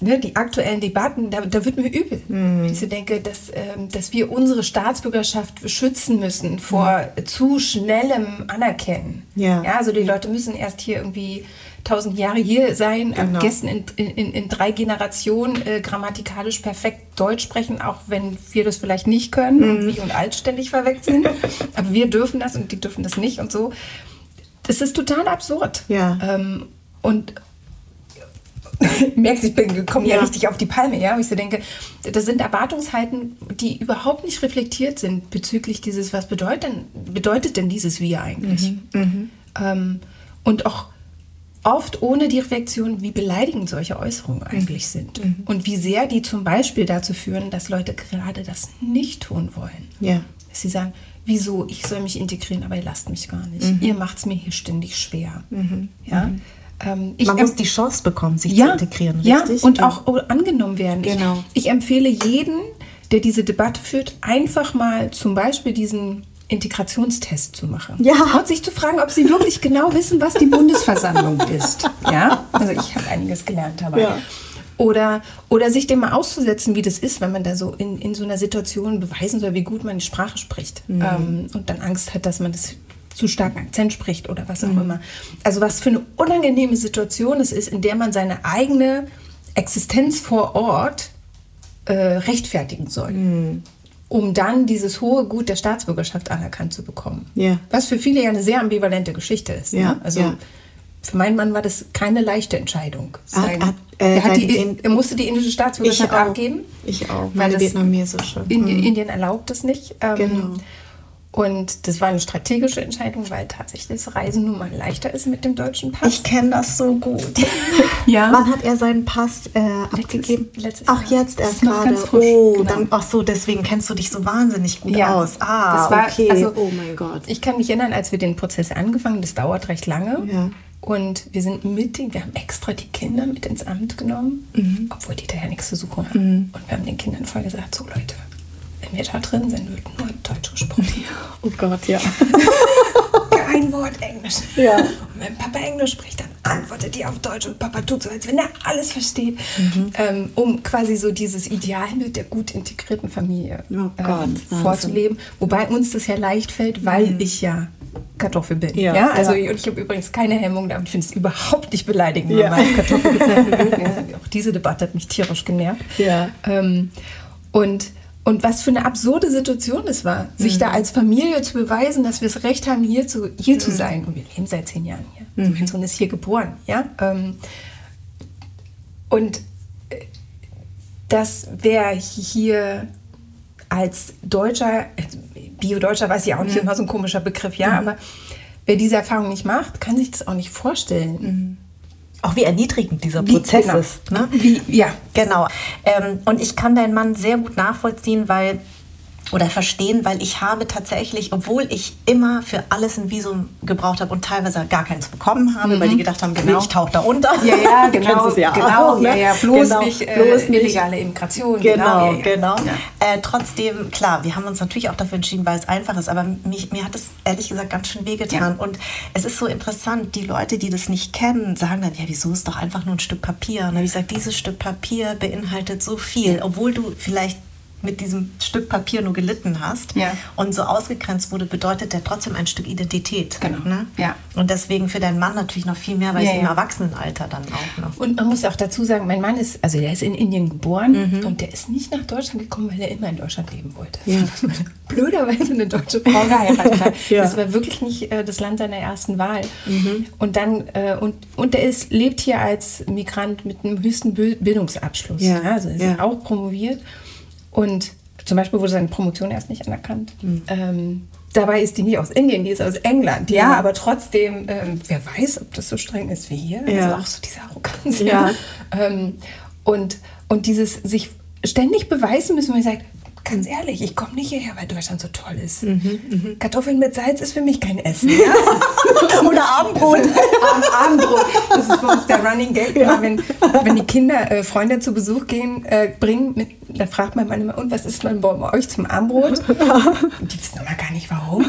ne, die aktuellen Debatten, da, da wird mir übel. Mhm. Ich denke, dass, ähm, dass wir unsere Staatsbürgerschaft schützen müssen vor mhm. zu schnellem Anerkennen. Ja. ja. Also die Leute müssen erst hier irgendwie tausend Jahre hier sein, genau. am besten in, in, in, drei Generationen äh, grammatikalisch perfekt Deutsch sprechen, auch wenn wir das vielleicht nicht können mhm. und wie und altständig verweckt sind. Aber wir dürfen das und die dürfen das nicht und so. Das ist total absurd. Ja. Ähm, und merkst, ich bin komme ja. ja richtig auf die Palme, ja, wo ich so denke, das sind Erwartungshalten, die überhaupt nicht reflektiert sind bezüglich dieses, was bedeutet, bedeutet denn dieses Wir eigentlich? Mhm. Mhm. Ähm, und auch oft ohne die Reflexion, wie beleidigend solche Äußerungen eigentlich sind mhm. und wie sehr die zum Beispiel dazu führen, dass Leute gerade das nicht tun wollen. Ja. Dass sie sagen, wieso, ich soll mich integrieren, aber ihr lasst mich gar nicht. Mhm. Ihr macht es mir hier ständig schwer. Mhm. Ja. Ähm, Man muss die Chance bekommen, sich ja, zu integrieren, richtig? Ja, und ja. auch angenommen werden. Genau. Ich, ich empfehle jeden, der diese Debatte führt, einfach mal zum Beispiel diesen Integrationstest zu machen. Ja. Und sich zu fragen, ob sie wirklich genau wissen, was die Bundesversammlung ist. Ja, also ich habe einiges gelernt dabei. Ja. Oder, oder sich dem mal auszusetzen, wie das ist, wenn man da so in, in so einer Situation beweisen soll, wie gut man die Sprache spricht. Mhm. Ähm, und dann Angst hat, dass man das zu starken Akzent spricht oder was auch mhm. immer. Also was für eine unangenehme Situation es ist, in der man seine eigene Existenz vor Ort äh, rechtfertigen soll. Mhm. Um dann dieses hohe Gut der Staatsbürgerschaft anerkannt zu bekommen. Yeah. Was für viele ja eine sehr ambivalente Geschichte ist. Ja, ne? Also ja. für meinen Mann war das keine leichte Entscheidung. Sein, hat, äh, er, die, er, musste die indische Staatsbürgerschaft abgeben. Ich auch, meine Vietnamesische. Indien, mhm. Indien erlaubt das nicht. Ähm, genau. Und das war eine strategische Entscheidung, weil tatsächlich das Reisen nun mal leichter ist mit dem deutschen Pass. Ich kenne das so gut. ja. Wann hat er seinen Pass äh, abgegeben? Letztes ach, jetzt erst gerade. Oh, genau. dann, ach so, deswegen kennst du dich so wahnsinnig gut ja. aus. Ah, das war, okay. Also, oh mein Gott. Ich kann mich erinnern, als wir den Prozess angefangen, das dauert recht lange. Ja. Und wir sind mit, wir haben extra die Kinder mit ins Amt genommen, mhm. obwohl die da ja nichts zu suchen haben. Mhm. Und wir haben den Kindern voll gesagt, so Leute, wenn wir da drin sind, wird nur Deutsch gesprochen. Oh Gott, ja. Kein Wort Englisch. Ja. Und wenn Papa Englisch spricht, dann antwortet die auf Deutsch und Papa tut so, als wenn er alles versteht, mhm. ähm, um quasi so dieses Idealbild der gut integrierten Familie oh ähm, vorzuleben. Wobei uns das ja leicht fällt, weil mhm. ich ja Kartoffel bin. Ja, ja? also ja. Und ich habe übrigens keine Hemmung damit. Ich finde es überhaupt nicht beleidigend, wenn ja. man als Kartoffel bezeichnet wird. Auch diese Debatte hat mich tierisch genervt. Ja. Ähm, und und was für eine absurde Situation es war, sich mhm. da als Familie zu beweisen, dass wir das Recht haben, hier zu, hier mhm. zu sein. Und wir leben seit zehn Jahren hier. Mhm. Mein Sohn ist hier geboren. Ja? Ähm, und äh, dass wer hier als Deutscher, Bio-Deutscher weiß ich auch nicht, mhm. immer so ein komischer Begriff, ja, mhm. aber wer diese Erfahrung nicht macht, kann sich das auch nicht vorstellen. Auch wie erniedrigend dieser Prozess genau. ist. Ne? Wie, ja. Genau. Ähm, und ich kann deinen Mann sehr gut nachvollziehen, weil oder verstehen, weil ich habe tatsächlich, obwohl ich immer für alles ein Visum gebraucht habe und teilweise gar keins bekommen habe, mhm. weil die gedacht haben, genau. ich tauche da unter. Ja, ja, genau, ja genau, auch, ne? ja, ja, bloß genau, nicht äh, bloß illegale Immigration. Genau, genau. Ja, genau. Äh, trotzdem, klar, wir haben uns natürlich auch dafür entschieden, weil es einfach ist, aber mich, mir hat es ehrlich gesagt ganz schön wehgetan und es ist so interessant, die Leute, die das nicht kennen, sagen dann, ja, wieso ist doch einfach nur ein Stück Papier? Und dann habe ich gesagt, dieses Stück Papier beinhaltet so viel, obwohl du vielleicht mit diesem Stück Papier nur gelitten hast ja. und so ausgegrenzt wurde, bedeutet der trotzdem ein Stück Identität. Genau. Ne? Ja. Und deswegen für deinen Mann natürlich noch viel mehr, weil ja, es im Erwachsenenalter dann auch noch. Und man muss auch dazu sagen, mein Mann ist, also der ist in Indien geboren mhm. und der ist nicht nach Deutschland gekommen, weil er immer in Deutschland leben wollte. Ja. Blöderweise eine deutsche Frau geheiratet hat. Das war wirklich nicht äh, das Land seiner ersten Wahl. Mhm. Und dann, äh, und, und der ist, lebt hier als Migrant mit einem höchsten Bildungsabschluss. Ja. Also er ist auch promoviert. Und zum Beispiel wurde seine Promotion erst nicht anerkannt. Mhm. Ähm, dabei ist die nicht aus Indien, die ist aus England. Ja, ja aber trotzdem, ähm, wer weiß, ob das so streng ist wie hier. Ja. Also auch so diese Arroganz. Ja. ähm, und, und dieses sich ständig beweisen müssen, man sagt, ganz ehrlich, ich komme nicht hierher, weil Deutschland so toll ist. Mhm, mh. Kartoffeln mit Salz ist für mich kein Essen. Ja? Oder Abendbrot. Abendbrot. Das ist bei uns der Running Gag. Ja. Wenn, wenn die Kinder äh, Freunde zu Besuch gehen, äh, bringen, mit, da fragt man immer, und was ist man bei euch zum Abendbrot? Und die wissen aber gar nicht warum.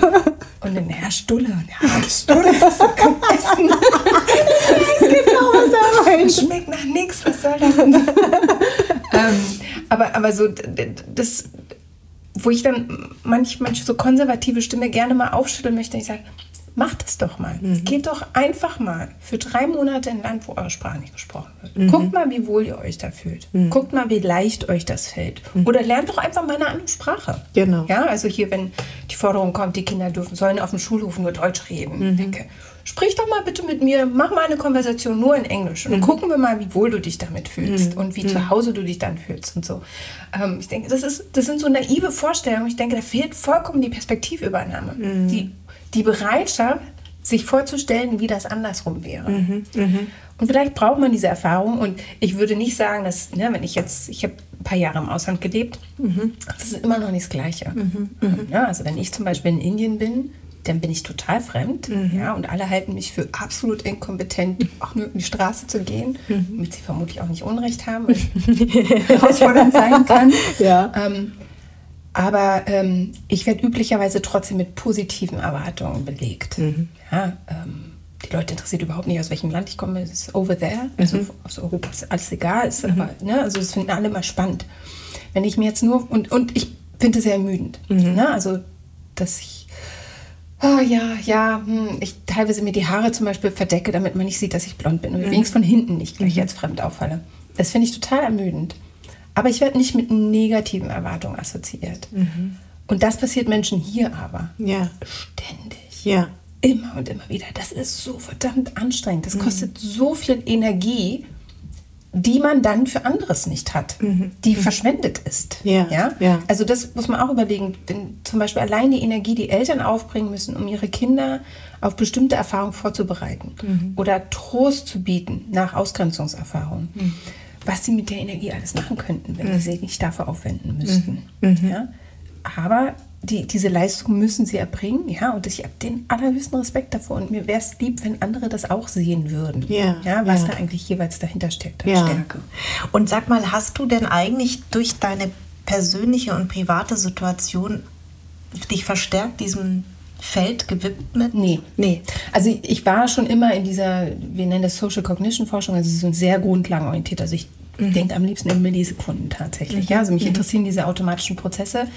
Und dann, ja, Stulle. Ja, Stulle, das ist kein Essen. weiß genau, was er Das schmeckt nach nichts, was soll das? ähm, aber, aber so, das, wo ich dann manch, manche so konservative Stimme gerne mal aufschütteln möchte, ich sage, Macht es doch mal. Mhm. Geht doch einfach mal für drei Monate in ein Land, wo eure Sprache nicht gesprochen wird. Mhm. Guckt mal, wie wohl ihr euch da fühlt. Mhm. Guckt mal, wie leicht euch das fällt. Mhm. Oder lernt doch einfach mal eine andere Sprache. Genau. Ja, also hier, wenn die Forderung kommt, die Kinder dürfen, sollen auf dem Schulhof nur Deutsch reden. Mhm. Denke, sprich doch mal bitte mit mir, mach mal eine Konversation nur in Englisch und mhm. gucken wir mal, wie wohl du dich damit fühlst und wie zu Hause du dich dann fühlst und so. Ähm, ich denke, das, ist, das sind so naive Vorstellungen. Ich denke, da fehlt vollkommen die Perspektivübernahme. Die die Bereitschaft, sich vorzustellen, wie das andersrum wäre. Mhm, mh. Und vielleicht braucht man diese Erfahrung. Und ich würde nicht sagen, dass, ne, wenn ich jetzt, ich habe ein paar Jahre im Ausland gelebt, mhm. das ist immer noch nicht das Gleiche. Mhm, mhm. ja, also wenn ich zum Beispiel in Indien bin, dann bin ich total fremd. Mhm. Ja, und alle halten mich für absolut inkompetent, auch nur um die Straße zu gehen, mhm. damit sie vermutlich auch nicht Unrecht haben, was herausfordernd sein kann. Ja. Ähm, aber ähm, ich werde üblicherweise trotzdem mit positiven Erwartungen belegt. Mhm. Ja, ähm, die Leute interessiert überhaupt nicht, aus welchem Land ich komme. Es ist over there. Also mhm. aus Europa ist alles egal. Ist mhm. aber, ne, also das finden alle mal spannend. Wenn ich mir jetzt nur, und, und ich finde es sehr ermüdend. Mhm. Ne? Also, dass ich, oh ja, ja, hm, ich teilweise mir die Haare zum Beispiel verdecke, damit man nicht sieht, dass ich blond bin. Und mhm. wenigstens von hinten nicht gleich mhm. als fremd auffalle. Das finde ich total ermüdend. Aber ich werde nicht mit negativen Erwartungen assoziiert. Mhm. Und das passiert Menschen hier aber. Ja. Ständig. Ja. Immer und immer wieder. Das ist so verdammt anstrengend. Das mhm. kostet so viel Energie, die man dann für anderes nicht hat, mhm. die mhm. verschwendet ist. Ja. Ja? ja. Also das muss man auch überlegen. Wenn zum Beispiel allein die Energie, die Eltern aufbringen müssen, um ihre Kinder auf bestimmte Erfahrungen vorzubereiten mhm. oder Trost zu bieten nach Ausgrenzungserfahrungen mhm was sie mit der Energie alles machen könnten, wenn mhm. sie sich nicht dafür aufwenden müssten. Mhm. Ja? Aber die, diese Leistung müssen sie erbringen, ja, und ich habe den allerhöchsten Respekt davor und mir wäre es lieb, wenn andere das auch sehen würden, ja, ja was ja. da eigentlich jeweils dahinter steckt, ja. Stärke. Und sag mal, hast du denn eigentlich durch deine persönliche und private Situation dich verstärkt diesem Feld gewidmet? Nee. Nee. Also ich war schon immer in dieser, wir nennen das Social Cognition Forschung, also so sehr grundlagenorientiert. Also ich mhm. denke am liebsten in Millisekunden tatsächlich. Mhm. Ja, also mich mhm. interessieren diese automatischen Prozesse.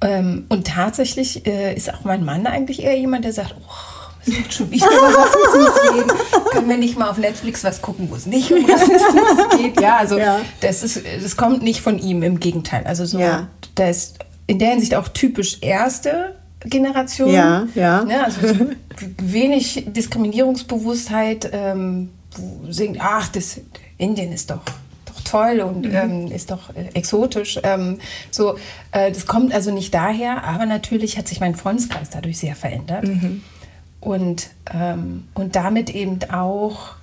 Ähm, und tatsächlich äh, ist auch mein Mann eigentlich eher jemand, der sagt, oh, schon wieder was reden. Können wir nicht mal auf Netflix was gucken, wo es nicht um Rassismus geht? Ja, also ja. Das, ist, das kommt nicht von ihm, im Gegenteil. Also so, ja. das ist in der Hinsicht auch typisch Erste, Generation. Ja, ja. Ne, also wenig Diskriminierungsbewusstheit, ähm, singt, ach, das, Indien ist doch toll und mhm. ähm, ist doch äh, exotisch. Ähm, so, äh, das kommt also nicht daher, aber natürlich hat sich mein Freundeskreis dadurch sehr verändert. Mhm. Und, ähm, und damit eben auch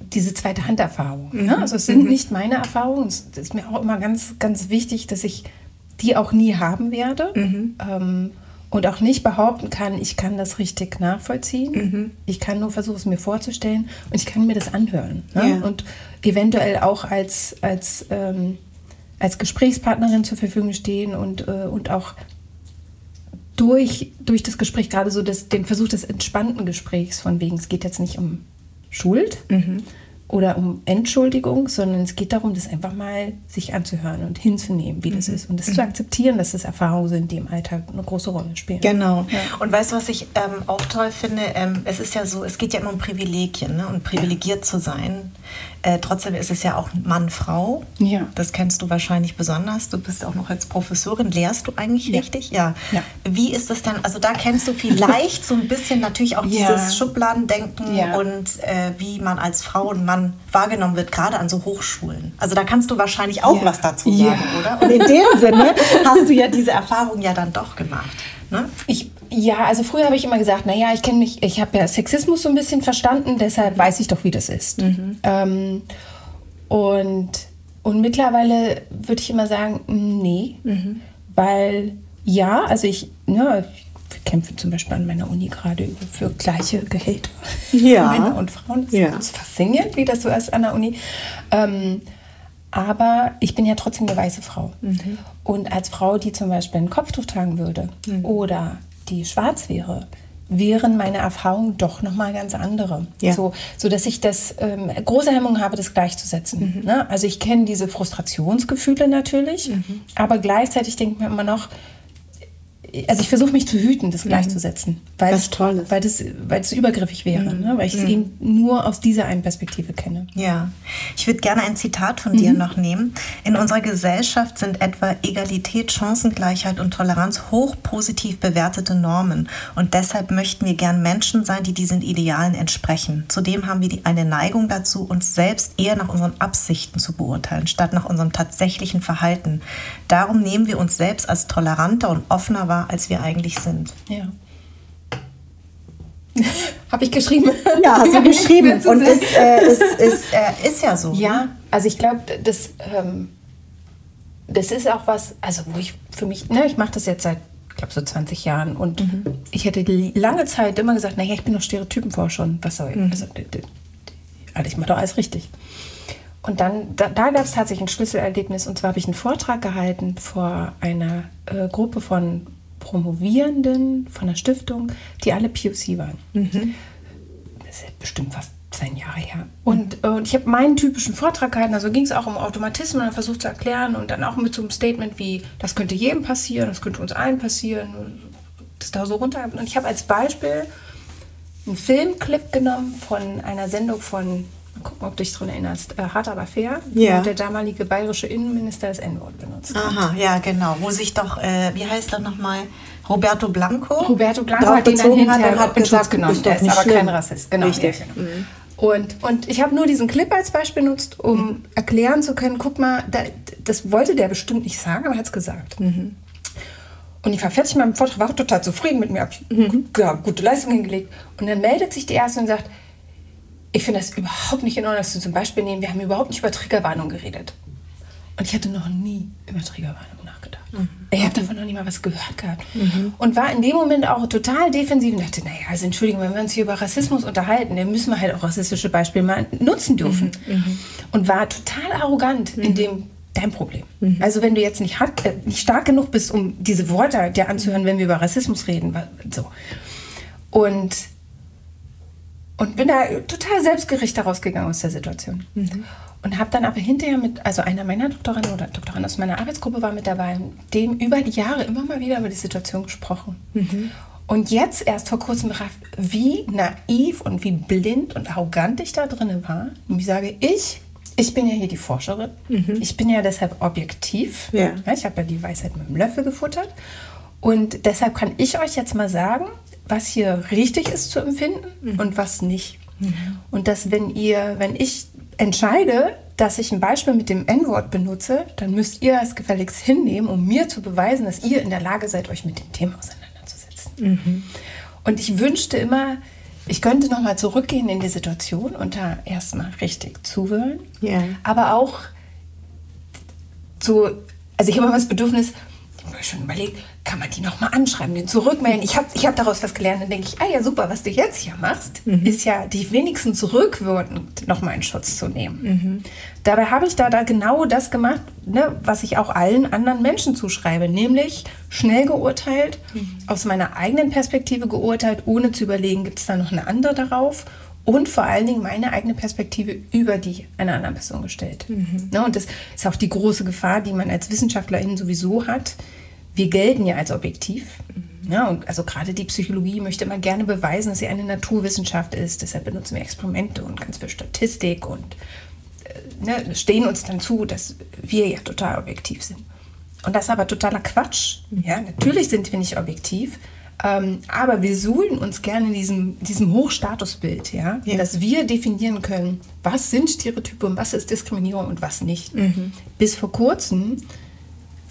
diese zweite Handerfahrung. Ne? Mhm. Ne? Also es sind mhm. nicht meine Erfahrungen. Es ist mir auch immer ganz, ganz wichtig, dass ich die auch nie haben werde. Mhm. Ähm, und auch nicht behaupten kann, ich kann das richtig nachvollziehen. Mhm. Ich kann nur versuchen, es mir vorzustellen und ich kann mir das anhören. Ne? Ja. Und eventuell auch als, als, ähm, als Gesprächspartnerin zur Verfügung stehen und, äh, und auch durch, durch das Gespräch, gerade so das, den Versuch des entspannten Gesprächs, von wegen, es geht jetzt nicht um Schuld, mhm oder um Entschuldigung, sondern es geht darum, das einfach mal sich anzuhören und hinzunehmen, wie das mhm. ist und das mhm. zu akzeptieren, dass das Erfahrungen sind, die im Alltag eine große Rolle spielen. Genau. Ja. Und weißt du, was ich ähm, auch toll finde? Ähm, es ist ja so, es geht ja immer um Privilegien ne? und privilegiert zu sein. Äh, trotzdem ist es ja auch Mann-Frau. Ja. Das kennst du wahrscheinlich besonders. Du bist auch noch als Professorin. Lehrst du eigentlich ja. richtig? Ja. ja. Wie ist das dann? Also da kennst du vielleicht so ein bisschen natürlich auch dieses Schubladendenken und äh, wie man als Frau und Mann wahrgenommen wird, gerade an so Hochschulen. Also da kannst du wahrscheinlich auch was dazu sagen, oder? Und in dem Sinne hast du ja diese Erfahrung ja dann doch gemacht. Ne? Ich ja, also früher habe ich immer gesagt, naja, ich kenne mich, ich habe ja Sexismus so ein bisschen verstanden, deshalb weiß ich doch, wie das ist. Mhm. Ähm, und, und mittlerweile würde ich immer sagen, nee, mhm. weil ja, also ich, ne, ich kämpfe zum Beispiel an meiner Uni gerade für gleiche Gehälter ja. für Männer und Frauen. Das ja. ist faszinierend, wie das so ist an der Uni. Ähm, aber ich bin ja trotzdem eine weiße Frau. Mhm. Und als Frau, die zum Beispiel ein Kopftuch tragen würde mhm. oder die schwarz wäre, wären meine Erfahrungen doch noch mal ganz andere. Ja. So, so dass ich das ähm, große Hemmung habe, das gleichzusetzen. Mhm. Ne? Also ich kenne diese Frustrationsgefühle natürlich, mhm. aber gleichzeitig denke ich mir immer noch, also ich versuche mich zu hüten, das gleichzusetzen. Weil Was toll Weil das, weil das übergriffig wäre, mhm. ne? weil ich es mhm. eben nur aus dieser einen Perspektive kenne. Ja, ich würde gerne ein Zitat von mhm. dir noch nehmen. In unserer Gesellschaft sind etwa Egalität, Chancengleichheit und Toleranz hoch positiv bewertete Normen. Und deshalb möchten wir gern Menschen sein, die diesen Idealen entsprechen. Zudem haben wir die, eine Neigung dazu, uns selbst eher nach unseren Absichten zu beurteilen, statt nach unserem tatsächlichen Verhalten. Darum nehmen wir uns selbst als toleranter und offener wahr, als wir eigentlich sind. Ja. Habe ich geschrieben? Ja, hast du geschrieben. Und es ist, äh, ist, ist, äh, ist, ja so. Ja, also ich glaube, das, ähm, das ist auch was, also wo ich für mich, ne, ich mache das jetzt seit, ich glaube, so 20 Jahren und mhm. ich hätte lange Zeit immer gesagt, naja, ich bin doch Stereotypenforscher was soll ich? Mhm. Also, also, ich mache doch alles richtig. Und dann, da, da gab es tatsächlich ein Schlüsselerlebnis und zwar habe ich einen Vortrag gehalten vor einer äh, Gruppe von Promovierenden von der Stiftung, die alle POC waren. Mhm. Das ist bestimmt fast zehn Jahre her. Und, äh, und ich habe meinen typischen Vortrag gehalten, also ging es auch um Automatismen und versucht zu erklären und dann auch mit so einem Statement wie, das könnte jedem passieren, das könnte uns allen passieren, das da so runter. Und ich habe als Beispiel einen Filmclip genommen von einer Sendung von gucken, ob du dich daran erinnerst, äh, Hart aber fair, ja. wo der damalige bayerische Innenminister das N-Wort benutzt hat. Aha, ja, genau. Wo sich doch, äh, wie heißt er nochmal? Roberto Blanco. Roberto Blanco hat ihn dann hinterher hat, hat gesagt, genommen. Ist er ist aber schlimm. kein Rassist. Genau. Richtig. Ja, genau. Mhm. Und, und ich habe nur diesen Clip als Beispiel benutzt, um mhm. erklären zu können, guck mal, da, das wollte der bestimmt nicht sagen, aber er hat es gesagt. Mhm. Und ich war fertig mit meinem Vortrag, war total zufrieden mit mir, habe mhm. gute Leistung hingelegt. Und dann meldet sich die Erste und sagt, ich finde das überhaupt nicht in Ordnung, dass du zum Beispiel nehmen, wir haben überhaupt nicht über Triggerwarnung geredet. Und ich hatte noch nie über Triggerwarnung nachgedacht. Mhm. Ich habe davon noch nie mal was gehört gehabt. Mhm. Und war in dem Moment auch total defensiv und dachte, naja, also Entschuldigung, wenn wir uns hier über Rassismus unterhalten, dann müssen wir halt auch rassistische Beispiele mal nutzen dürfen. Mhm. mhm. Und war total arrogant in mhm. dem dein Problem. Mhm. Also wenn du jetzt nicht, hat, äh, nicht stark genug bist, um diese Worte dir anzuhören, wenn wir über Rassismus reden. So. Und und bin da total selbstgerecht herausgegangen aus der Situation. Mhm. Und habe dann aber hinterher mit, also einer meiner Doktoranden oder Doktoranden aus meiner Arbeitsgruppe war mit dabei, dem über die Jahre immer mal wieder über die Situation gesprochen. Mhm. Und jetzt erst vor kurzem begreift, wie naiv und wie blind und arrogant ich da drin war. Und ich sage, ich, ich bin ja hier die Forscherin. Mhm. Ich bin ja deshalb objektiv. Ja, ich habe ja die Weisheit mit dem Löffel gefuttert. Und deshalb kann ich euch jetzt mal sagen, was hier richtig ist zu empfinden mhm. und was nicht. Mhm. Und dass wenn ihr, wenn ich entscheide, dass ich ein Beispiel mit dem N-Wort benutze, dann müsst ihr es gefälligst hinnehmen, um mir zu beweisen, dass ihr in der Lage seid, euch mit dem Thema auseinanderzusetzen. Mhm. Und ich wünschte immer, ich könnte nochmal zurückgehen in die Situation und da erstmal richtig zuhören, yeah. aber auch so, also ich habe immer das Bedürfnis, ich habe mir schon überlegt, kann man die nochmal anschreiben, den zurückmelden. Ich habe ich hab daraus was gelernt. Dann denke ich, ah ja, super, was du jetzt hier machst, mhm. ist ja, dich wenigstens rückwirkend nochmal in Schutz zu nehmen. Mhm. Dabei habe ich da, da genau das gemacht, ne, was ich auch allen anderen Menschen zuschreibe, nämlich schnell geurteilt, mhm. aus meiner eigenen Perspektive geurteilt, ohne zu überlegen, gibt es da noch eine andere darauf und vor allen Dingen meine eigene Perspektive über die einer anderen Person gestellt. Mhm. Ne, und das ist auch die große Gefahr, die man als Wissenschaftlerin sowieso hat, wir gelten ja als objektiv. Mhm. Ja, und also gerade die Psychologie möchte immer gerne beweisen, dass sie eine Naturwissenschaft ist. Deshalb benutzen wir Experimente und ganz viel Statistik und äh, ne, stehen uns dann zu, dass wir ja total objektiv sind. Und das ist aber totaler Quatsch. Mhm. Ja, natürlich sind wir nicht objektiv, ähm, aber wir suhlen uns gerne in diesem, diesem Hochstatusbild, ja? ja? dass wir definieren können, was sind Stereotype und was ist Diskriminierung und was nicht. Mhm. Bis vor kurzem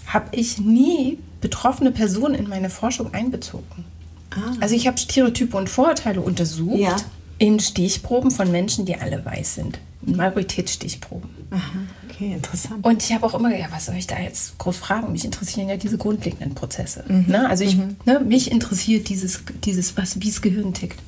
habe ich nie betroffene Personen in meine Forschung einbezogen. Ah. Also ich habe Stereotype und Vorurteile untersucht ja. in Stichproben von Menschen, die alle weiß sind. In Majoritätsstichproben. Aha, okay, interessant. Und ich habe auch immer gedacht, ja, was soll ich da jetzt groß fragen? Mich interessieren ja diese grundlegenden Prozesse. Mhm. Ne? Also ich, mhm. ne, mich interessiert dieses, dieses was, wie das Gehirn tickt.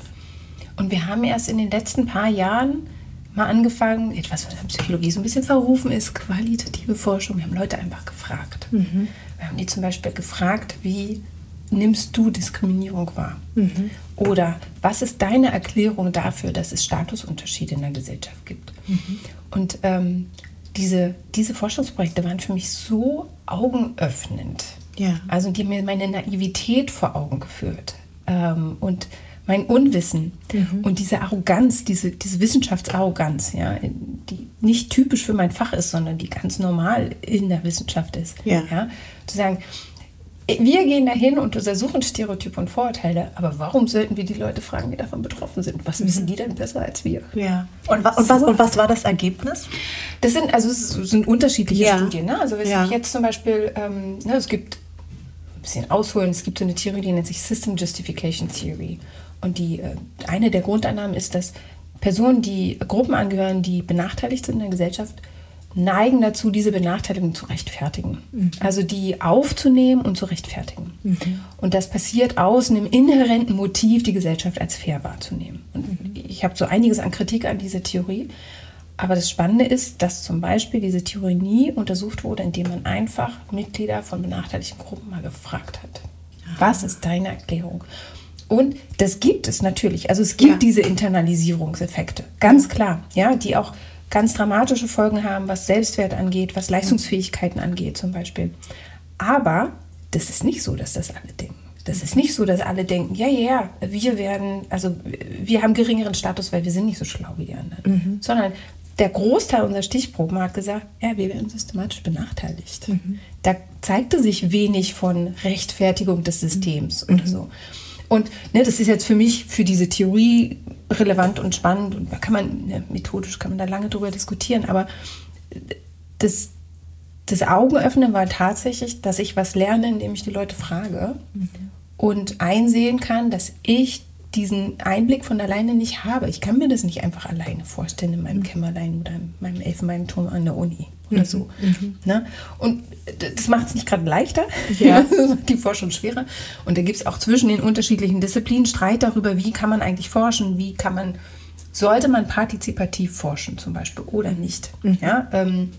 Und wir haben erst in den letzten paar Jahren mal angefangen, etwas, was in der Psychologie so ein bisschen verrufen ist, qualitative Forschung. Wir haben Leute einfach gefragt. Mhm. Wir haben die zum Beispiel gefragt, wie nimmst du Diskriminierung wahr? Mhm. Oder was ist deine Erklärung dafür, dass es Statusunterschiede in der Gesellschaft gibt? Mhm. Und ähm, diese, diese Forschungsprojekte waren für mich so augenöffnend. Ja. Also die haben mir meine Naivität vor Augen geführt. Ähm, und mein Unwissen mhm. und diese Arroganz, diese, diese Wissenschaftsarroganz, ja, die nicht typisch für mein Fach ist, sondern die ganz normal in der Wissenschaft ist. Ja. ja zu sagen, wir gehen dahin und untersuchen Stereotype und Vorurteile, aber warum sollten wir die Leute fragen, die davon betroffen sind? Was wissen mhm. die denn besser als wir? Ja. Und, wa und, was, und was war das Ergebnis? Das sind also es sind unterschiedliche ja. Studien. Ne? Also ja. jetzt zum Beispiel, ähm, ne, es gibt ein bisschen ausholen, es gibt so eine Theorie, die nennt sich System Justification Theory. Und die, äh, eine der Grundannahmen ist, dass Personen, die Gruppen angehören, die benachteiligt sind in der Gesellschaft, neigen dazu, diese Benachteiligung zu rechtfertigen. Mhm. Also die aufzunehmen und zu rechtfertigen. Mhm. Und das passiert aus einem inhärenten Motiv, die Gesellschaft als fair wahrzunehmen. Und mhm. ich habe so einiges an Kritik an dieser Theorie. Aber das Spannende ist, dass zum Beispiel diese Theorie nie untersucht wurde, indem man einfach Mitglieder von benachteiligten Gruppen mal gefragt hat. Was ist deine Erklärung? Und das gibt es natürlich. Also es gibt ja. diese Internalisierungseffekte, ganz klar, ja, die auch ganz dramatische Folgen haben, was Selbstwert angeht, was Leistungsfähigkeiten angeht zum Beispiel. Aber das ist nicht so, dass das alle denken. Das ist nicht so, dass alle denken, ja, ja, wir werden, also wir haben geringeren Status, weil wir sind nicht so schlau wie die anderen. Mhm. Sondern der Großteil unserer Stichproben hat gesagt, ja, wir werden systematisch benachteiligt. Mhm. Da zeigte sich wenig von Rechtfertigung des Systems mhm. oder so. Und ne, das ist jetzt für mich, für diese Theorie relevant und spannend und da kann man, ne, methodisch kann man da lange drüber diskutieren, aber das, das Augenöffnen war tatsächlich, dass ich was lerne, indem ich die Leute frage mhm. und einsehen kann, dass ich diesen Einblick von alleine nicht habe. Ich kann mir das nicht einfach alleine vorstellen in meinem mhm. Kämmerlein oder in meinem Elfenbeinturm an der Uni oder mhm. so. Mhm. Ne? Und das macht es nicht gerade leichter, ja. die Forschung schwerer. Und da gibt es auch zwischen den unterschiedlichen Disziplinen Streit darüber, wie kann man eigentlich forschen, wie kann man, sollte man partizipativ forschen zum Beispiel oder nicht. Mhm. Ja? Ähm,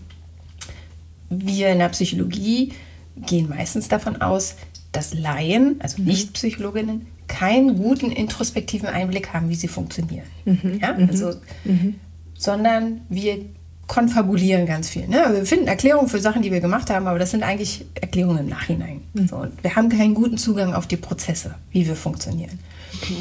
wir in der Psychologie gehen meistens davon aus, dass Laien, also mhm. Nicht-Psychologinnen, keinen guten introspektiven Einblick haben, wie sie funktionieren. Mhm. Ja? Also, mhm. Sondern wir konfabulieren ganz viel. Ne? Also wir finden Erklärungen für Sachen, die wir gemacht haben, aber das sind eigentlich Erklärungen im Nachhinein. Mhm. So, und wir haben keinen guten Zugang auf die Prozesse, wie wir funktionieren. Okay.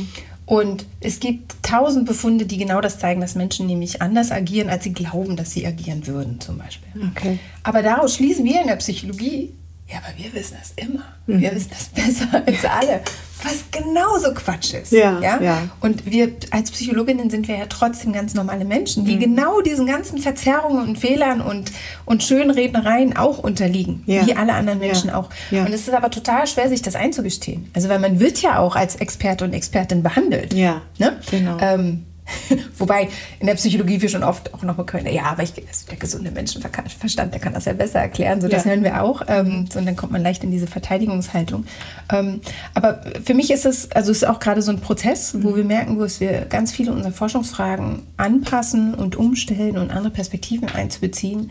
Und es gibt tausend Befunde, die genau das zeigen, dass Menschen nämlich anders agieren, als sie glauben, dass sie agieren würden, zum Beispiel. Okay. Aber daraus schließen wir in der Psychologie, ja, aber wir wissen das immer. Mhm. Wir wissen das besser als alle. Was genauso Quatsch ist. Ja, ja? ja. Und wir als Psychologinnen sind wir ja trotzdem ganz normale Menschen, die mhm. genau diesen ganzen Verzerrungen und Fehlern und, und Schönrednereien auch unterliegen. Ja. Wie alle anderen Menschen auch. Ja. Und es ist aber total schwer, sich das einzugestehen. Also, weil man wird ja auch als Experte und Expertin behandelt. Ja, ne? genau. Ähm, Wobei in der Psychologie wir schon oft auch noch mal können, ja, aber ich, der gesunde Menschenverstand, der kann das ja besser erklären. So, das ja. hören wir auch. Ähm, so, und dann kommt man leicht in diese Verteidigungshaltung. Ähm, aber für mich ist es, also es ist auch gerade so ein Prozess, wo wir merken, wo wir ganz viele unserer Forschungsfragen anpassen und umstellen und andere Perspektiven einzubeziehen,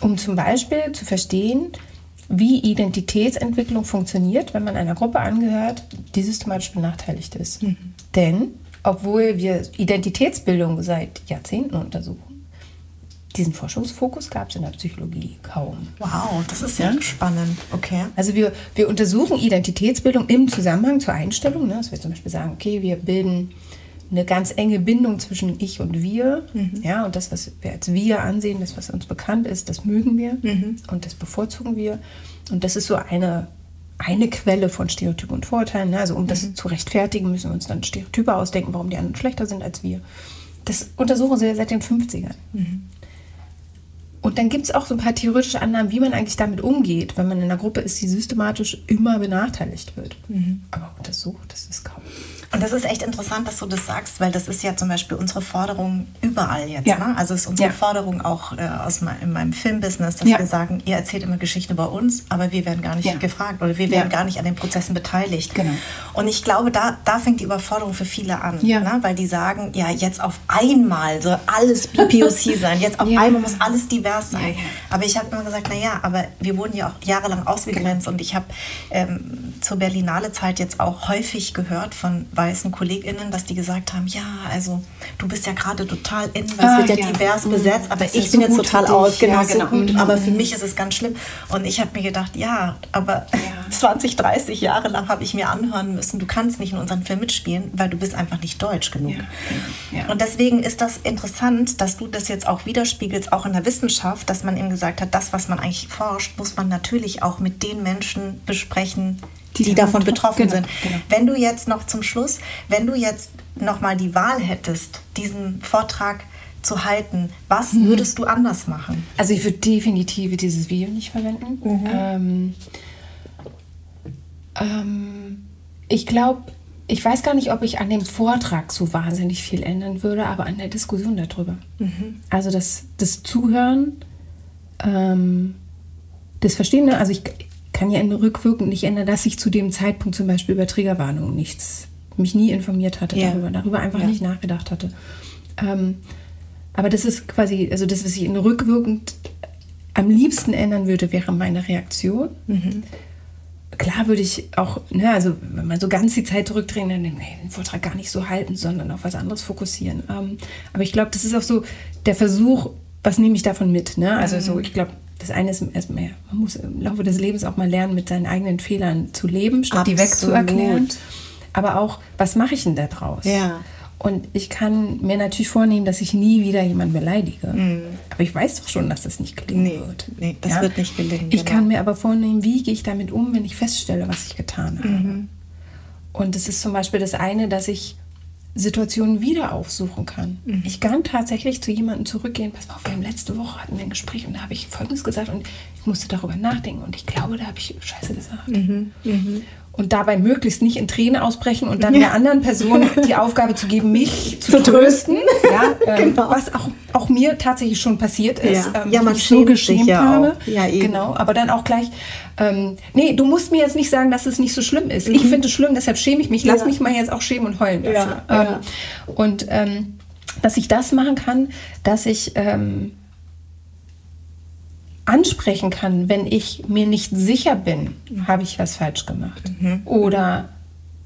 um zum Beispiel zu verstehen, wie Identitätsentwicklung funktioniert, wenn man einer Gruppe angehört, die systematisch benachteiligt ist. Mhm. Denn obwohl wir Identitätsbildung seit Jahrzehnten untersuchen. Diesen Forschungsfokus gab es in der Psychologie kaum. Wow, das ist ja spannend. Okay. Also wir, wir untersuchen Identitätsbildung im Zusammenhang zur Einstellung. Ne? Dass wir zum Beispiel sagen, okay, wir bilden eine ganz enge Bindung zwischen ich und wir. Mhm. Ja, und das, was wir als wir ansehen, das, was uns bekannt ist, das mögen wir mhm. und das bevorzugen wir. Und das ist so eine eine Quelle von Stereotypen und Vorurteilen. Ne? Also um das mhm. zu rechtfertigen, müssen wir uns dann Stereotype ausdenken, warum die anderen schlechter sind als wir. Das untersuchen sie seit den 50ern. Mhm. Und dann gibt es auch so ein paar theoretische Annahmen, wie man eigentlich damit umgeht, wenn man in einer Gruppe ist, die systematisch immer benachteiligt wird. Mhm. Aber untersucht, das ist kaum. Und das ist echt interessant, dass du das sagst, weil das ist ja zum Beispiel unsere Forderung überall jetzt. Ja. Ne? Also es ist unsere ja. Forderung auch äh, aus mein, in meinem Filmbusiness, dass ja. wir sagen, ihr erzählt immer Geschichten über uns, aber wir werden gar nicht gefragt oder wir werden gar nicht an den Prozessen beteiligt. Genau. Und ich glaube, da, da fängt die Überforderung für viele an, ne? weil die sagen, ja, jetzt auf einmal soll alles POC sein, jetzt auf einmal muss alles divers sein. Aber ich habe immer gesagt, naja, aber wir wurden ja auch jahrelang ausgegrenzt genau. und ich habe ähm, zur Berlinale Zeit jetzt auch häufig gehört von weißen KollegInnen, dass die gesagt haben, ja, also du bist ja gerade total in, weil es wird ja, divers mhm. besetzt, aber das ich bin so jetzt total aus, genau, genau. So mhm. aber für mich ist es ganz schlimm. Und ich habe mir gedacht, ja, aber 20, 30 Jahre lang habe ich mir anhören müssen, du kannst nicht in unseren Film mitspielen, weil du bist einfach nicht deutsch genug. Und deswegen ist das interessant, dass du das jetzt auch widerspiegelst, auch in der Wissenschaft, dass man eben gesagt hat, das, was man eigentlich forscht, muss man natürlich auch mit den Menschen besprechen, die, die davon betroffen genau, sind. Genau. Wenn du jetzt noch zum Schluss, wenn du jetzt noch mal die Wahl hättest, diesen Vortrag zu halten, was mhm. würdest du anders machen? Also ich würde definitiv dieses Video nicht verwenden. Mhm. Ähm, ähm, ich glaube, ich weiß gar nicht, ob ich an dem Vortrag so wahnsinnig viel ändern würde, aber an der Diskussion darüber. Mhm. Also das, das Zuhören, ähm, das Verstehen, ne? also ich kann ja in rückwirkend nicht ändern, dass ich zu dem Zeitpunkt zum Beispiel über Triggerwarnung nichts, mich nie informiert hatte ja. darüber, darüber einfach ja. nicht nachgedacht hatte. Ähm, aber das ist quasi, also das, was ich in rückwirkend am liebsten ändern würde, wäre meine Reaktion. Mhm klar würde ich auch, ne, also wenn man so ganz die Zeit zurückdrehen, dann nee, den Vortrag gar nicht so halten, sondern auf was anderes fokussieren. Ähm, aber ich glaube, das ist auch so der Versuch, was nehme ich davon mit? Ne? Also so, mhm. ich glaube, das eine ist erstmal, man muss im Laufe des Lebens auch mal lernen, mit seinen eigenen Fehlern zu leben, statt Absolut. die wegzuerklären. Aber auch, was mache ich denn da draus? Ja. Und ich kann mir natürlich vornehmen, dass ich nie wieder jemanden beleidige. Mhm. Aber ich weiß doch schon, dass das nicht gelingen nee, wird. Nee, das ja? wird nicht gelingen. Ich genau. kann mir aber vornehmen, wie gehe ich damit um, wenn ich feststelle, was ich getan habe. Mhm. Und es ist zum Beispiel das eine, dass ich Situationen wieder aufsuchen kann. Mhm. Ich kann tatsächlich zu jemandem zurückgehen, pass mal auf, wir haben letzte Woche hatten wir ein Gespräch und da habe ich Folgendes gesagt und ich musste darüber nachdenken und ich glaube, da habe ich Scheiße gesagt. Mhm. Mhm und dabei möglichst nicht in Tränen ausbrechen und dann ja. der anderen Person die Aufgabe zu geben, mich zu, zu trösten. Ja, ähm, genau. Was auch, auch mir tatsächlich schon passiert ist. Ja, ähm, ja man so geschämt ja habe. Ja, eben. Genau, aber dann auch gleich, ähm, nee, du musst mir jetzt nicht sagen, dass es nicht so schlimm ist. Mhm. Ich finde es schlimm, deshalb schäme ich mich. Lass ja. mich mal jetzt auch schämen und heulen dafür. Ähm, und ähm, dass ich das machen kann, dass ich ähm, ansprechen kann, wenn ich mir nicht sicher bin, habe ich was falsch gemacht. Mhm. Oder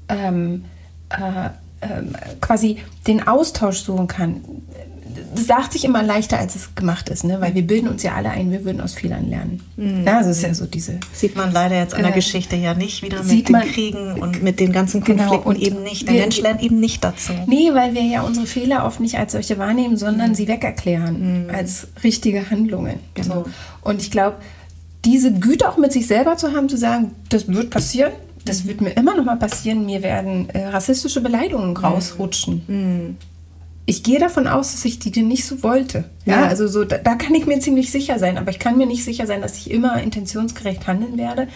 ähm, äh, äh, quasi den Austausch suchen kann das sagt sich immer leichter, als es gemacht ist, ne? weil wir bilden uns ja alle ein, wir würden aus Fehlern lernen. Mhm. Ja, also ist ja so diese. Sieht man leider jetzt in der äh, Geschichte ja nicht wieder mit den man, Kriegen und mit den ganzen genau, Konflikten genau, eben nicht. Der wir, Mensch lernt eben nicht dazu. Nee, weil wir ja unsere Fehler oft nicht als solche wahrnehmen, sondern mhm. sie wegerklären mhm. als richtige Handlungen. Genau. So. Und ich glaube, diese Güte auch mit sich selber zu haben, zu sagen, das wird passieren, das wird mir immer noch mal passieren, mir werden äh, rassistische Beleidigungen mhm. rausrutschen. Mhm ich gehe davon aus, dass ich die dir nicht so wollte. Ja, ja also so, da, da, kann ich mir ziemlich sicher sein, aber ich kann mir nicht sicher sein, dass ich immer intentionsgerecht handeln werde.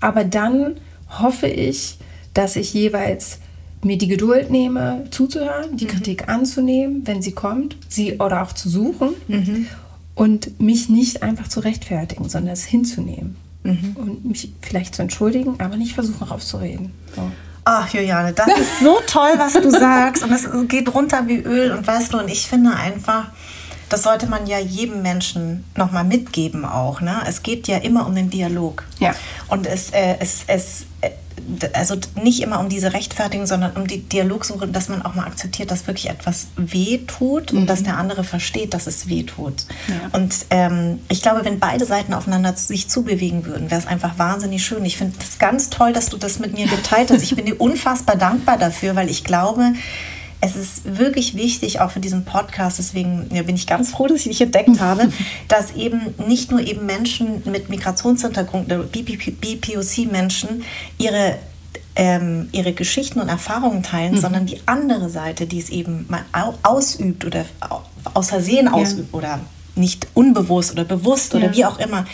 Aber dann hoffe ich, dass ich jeweils mir die Geduld nehme, zuzuhören, die mhm. Kritik anzunehmen, wenn sie kommt, sie oder auch zu suchen mhm. und mich nicht einfach zu rechtfertigen, sondern es hinzunehmen mhm. und mich vielleicht zu entschuldigen, aber nicht versuchen rauszureden. So. Ach, Juliane, das ist so toll, was du sagst. Und es geht runter wie Öl. Und weißt du, und ich finde einfach, das sollte man ja jedem Menschen nochmal mitgeben auch. Ne? Es geht ja immer um den Dialog. Ja. Und es, äh, es, es, äh, also nicht immer um diese Rechtfertigung, sondern um die Dialogsuche, dass man auch mal akzeptiert, dass wirklich etwas weh tut mhm. und dass der andere versteht, dass es weh tut. Ja. Und ähm, ich glaube, wenn beide Seiten aufeinander sich zubewegen würden, wäre es einfach wahnsinnig schön. Ich finde es ganz toll, dass du das mit mir geteilt hast. Ich bin dir unfassbar dankbar dafür, weil ich glaube, es ist wirklich wichtig, auch für diesen Podcast, deswegen ja, bin ich ganz froh, dass ich dich entdeckt habe, dass eben nicht nur eben Menschen mit Migrationshintergrund, BPOC-Menschen, ihre ähm, ihre Geschichten und Erfahrungen teilen, mhm. sondern die andere Seite, die es eben mal ausübt oder aus Versehen ausübt ja. oder nicht unbewusst oder bewusst ja. oder wie auch immer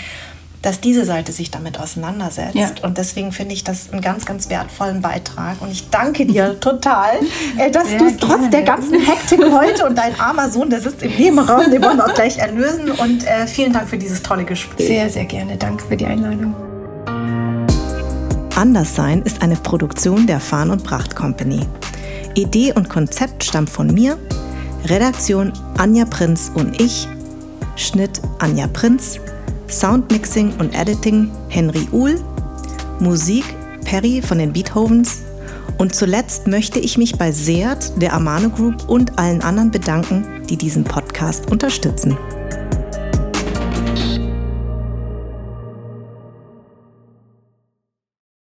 dass diese Seite sich damit auseinandersetzt. Ja. Und deswegen finde ich das einen ganz, ganz wertvollen Beitrag. Und ich danke dir total, äh, dass du trotz der ganzen Hektik heute und dein armer Sohn, der sitzt im Nebenraum, den wollen wir auch gleich erlösen. Und äh, vielen Dank für dieses tolle Gespräch. Sehr, sehr gerne. Danke für die Einladung. Anderssein ist eine Produktion der Farn und Pracht Company. Idee und Konzept stammt von mir, Redaktion Anja Prinz und ich, Schnitt Anja Prinz, Soundmixing und Editing Henry Uhl, Musik Perry von den Beethovens und zuletzt möchte ich mich bei Seat, der Amano Group und allen anderen bedanken, die diesen Podcast unterstützen.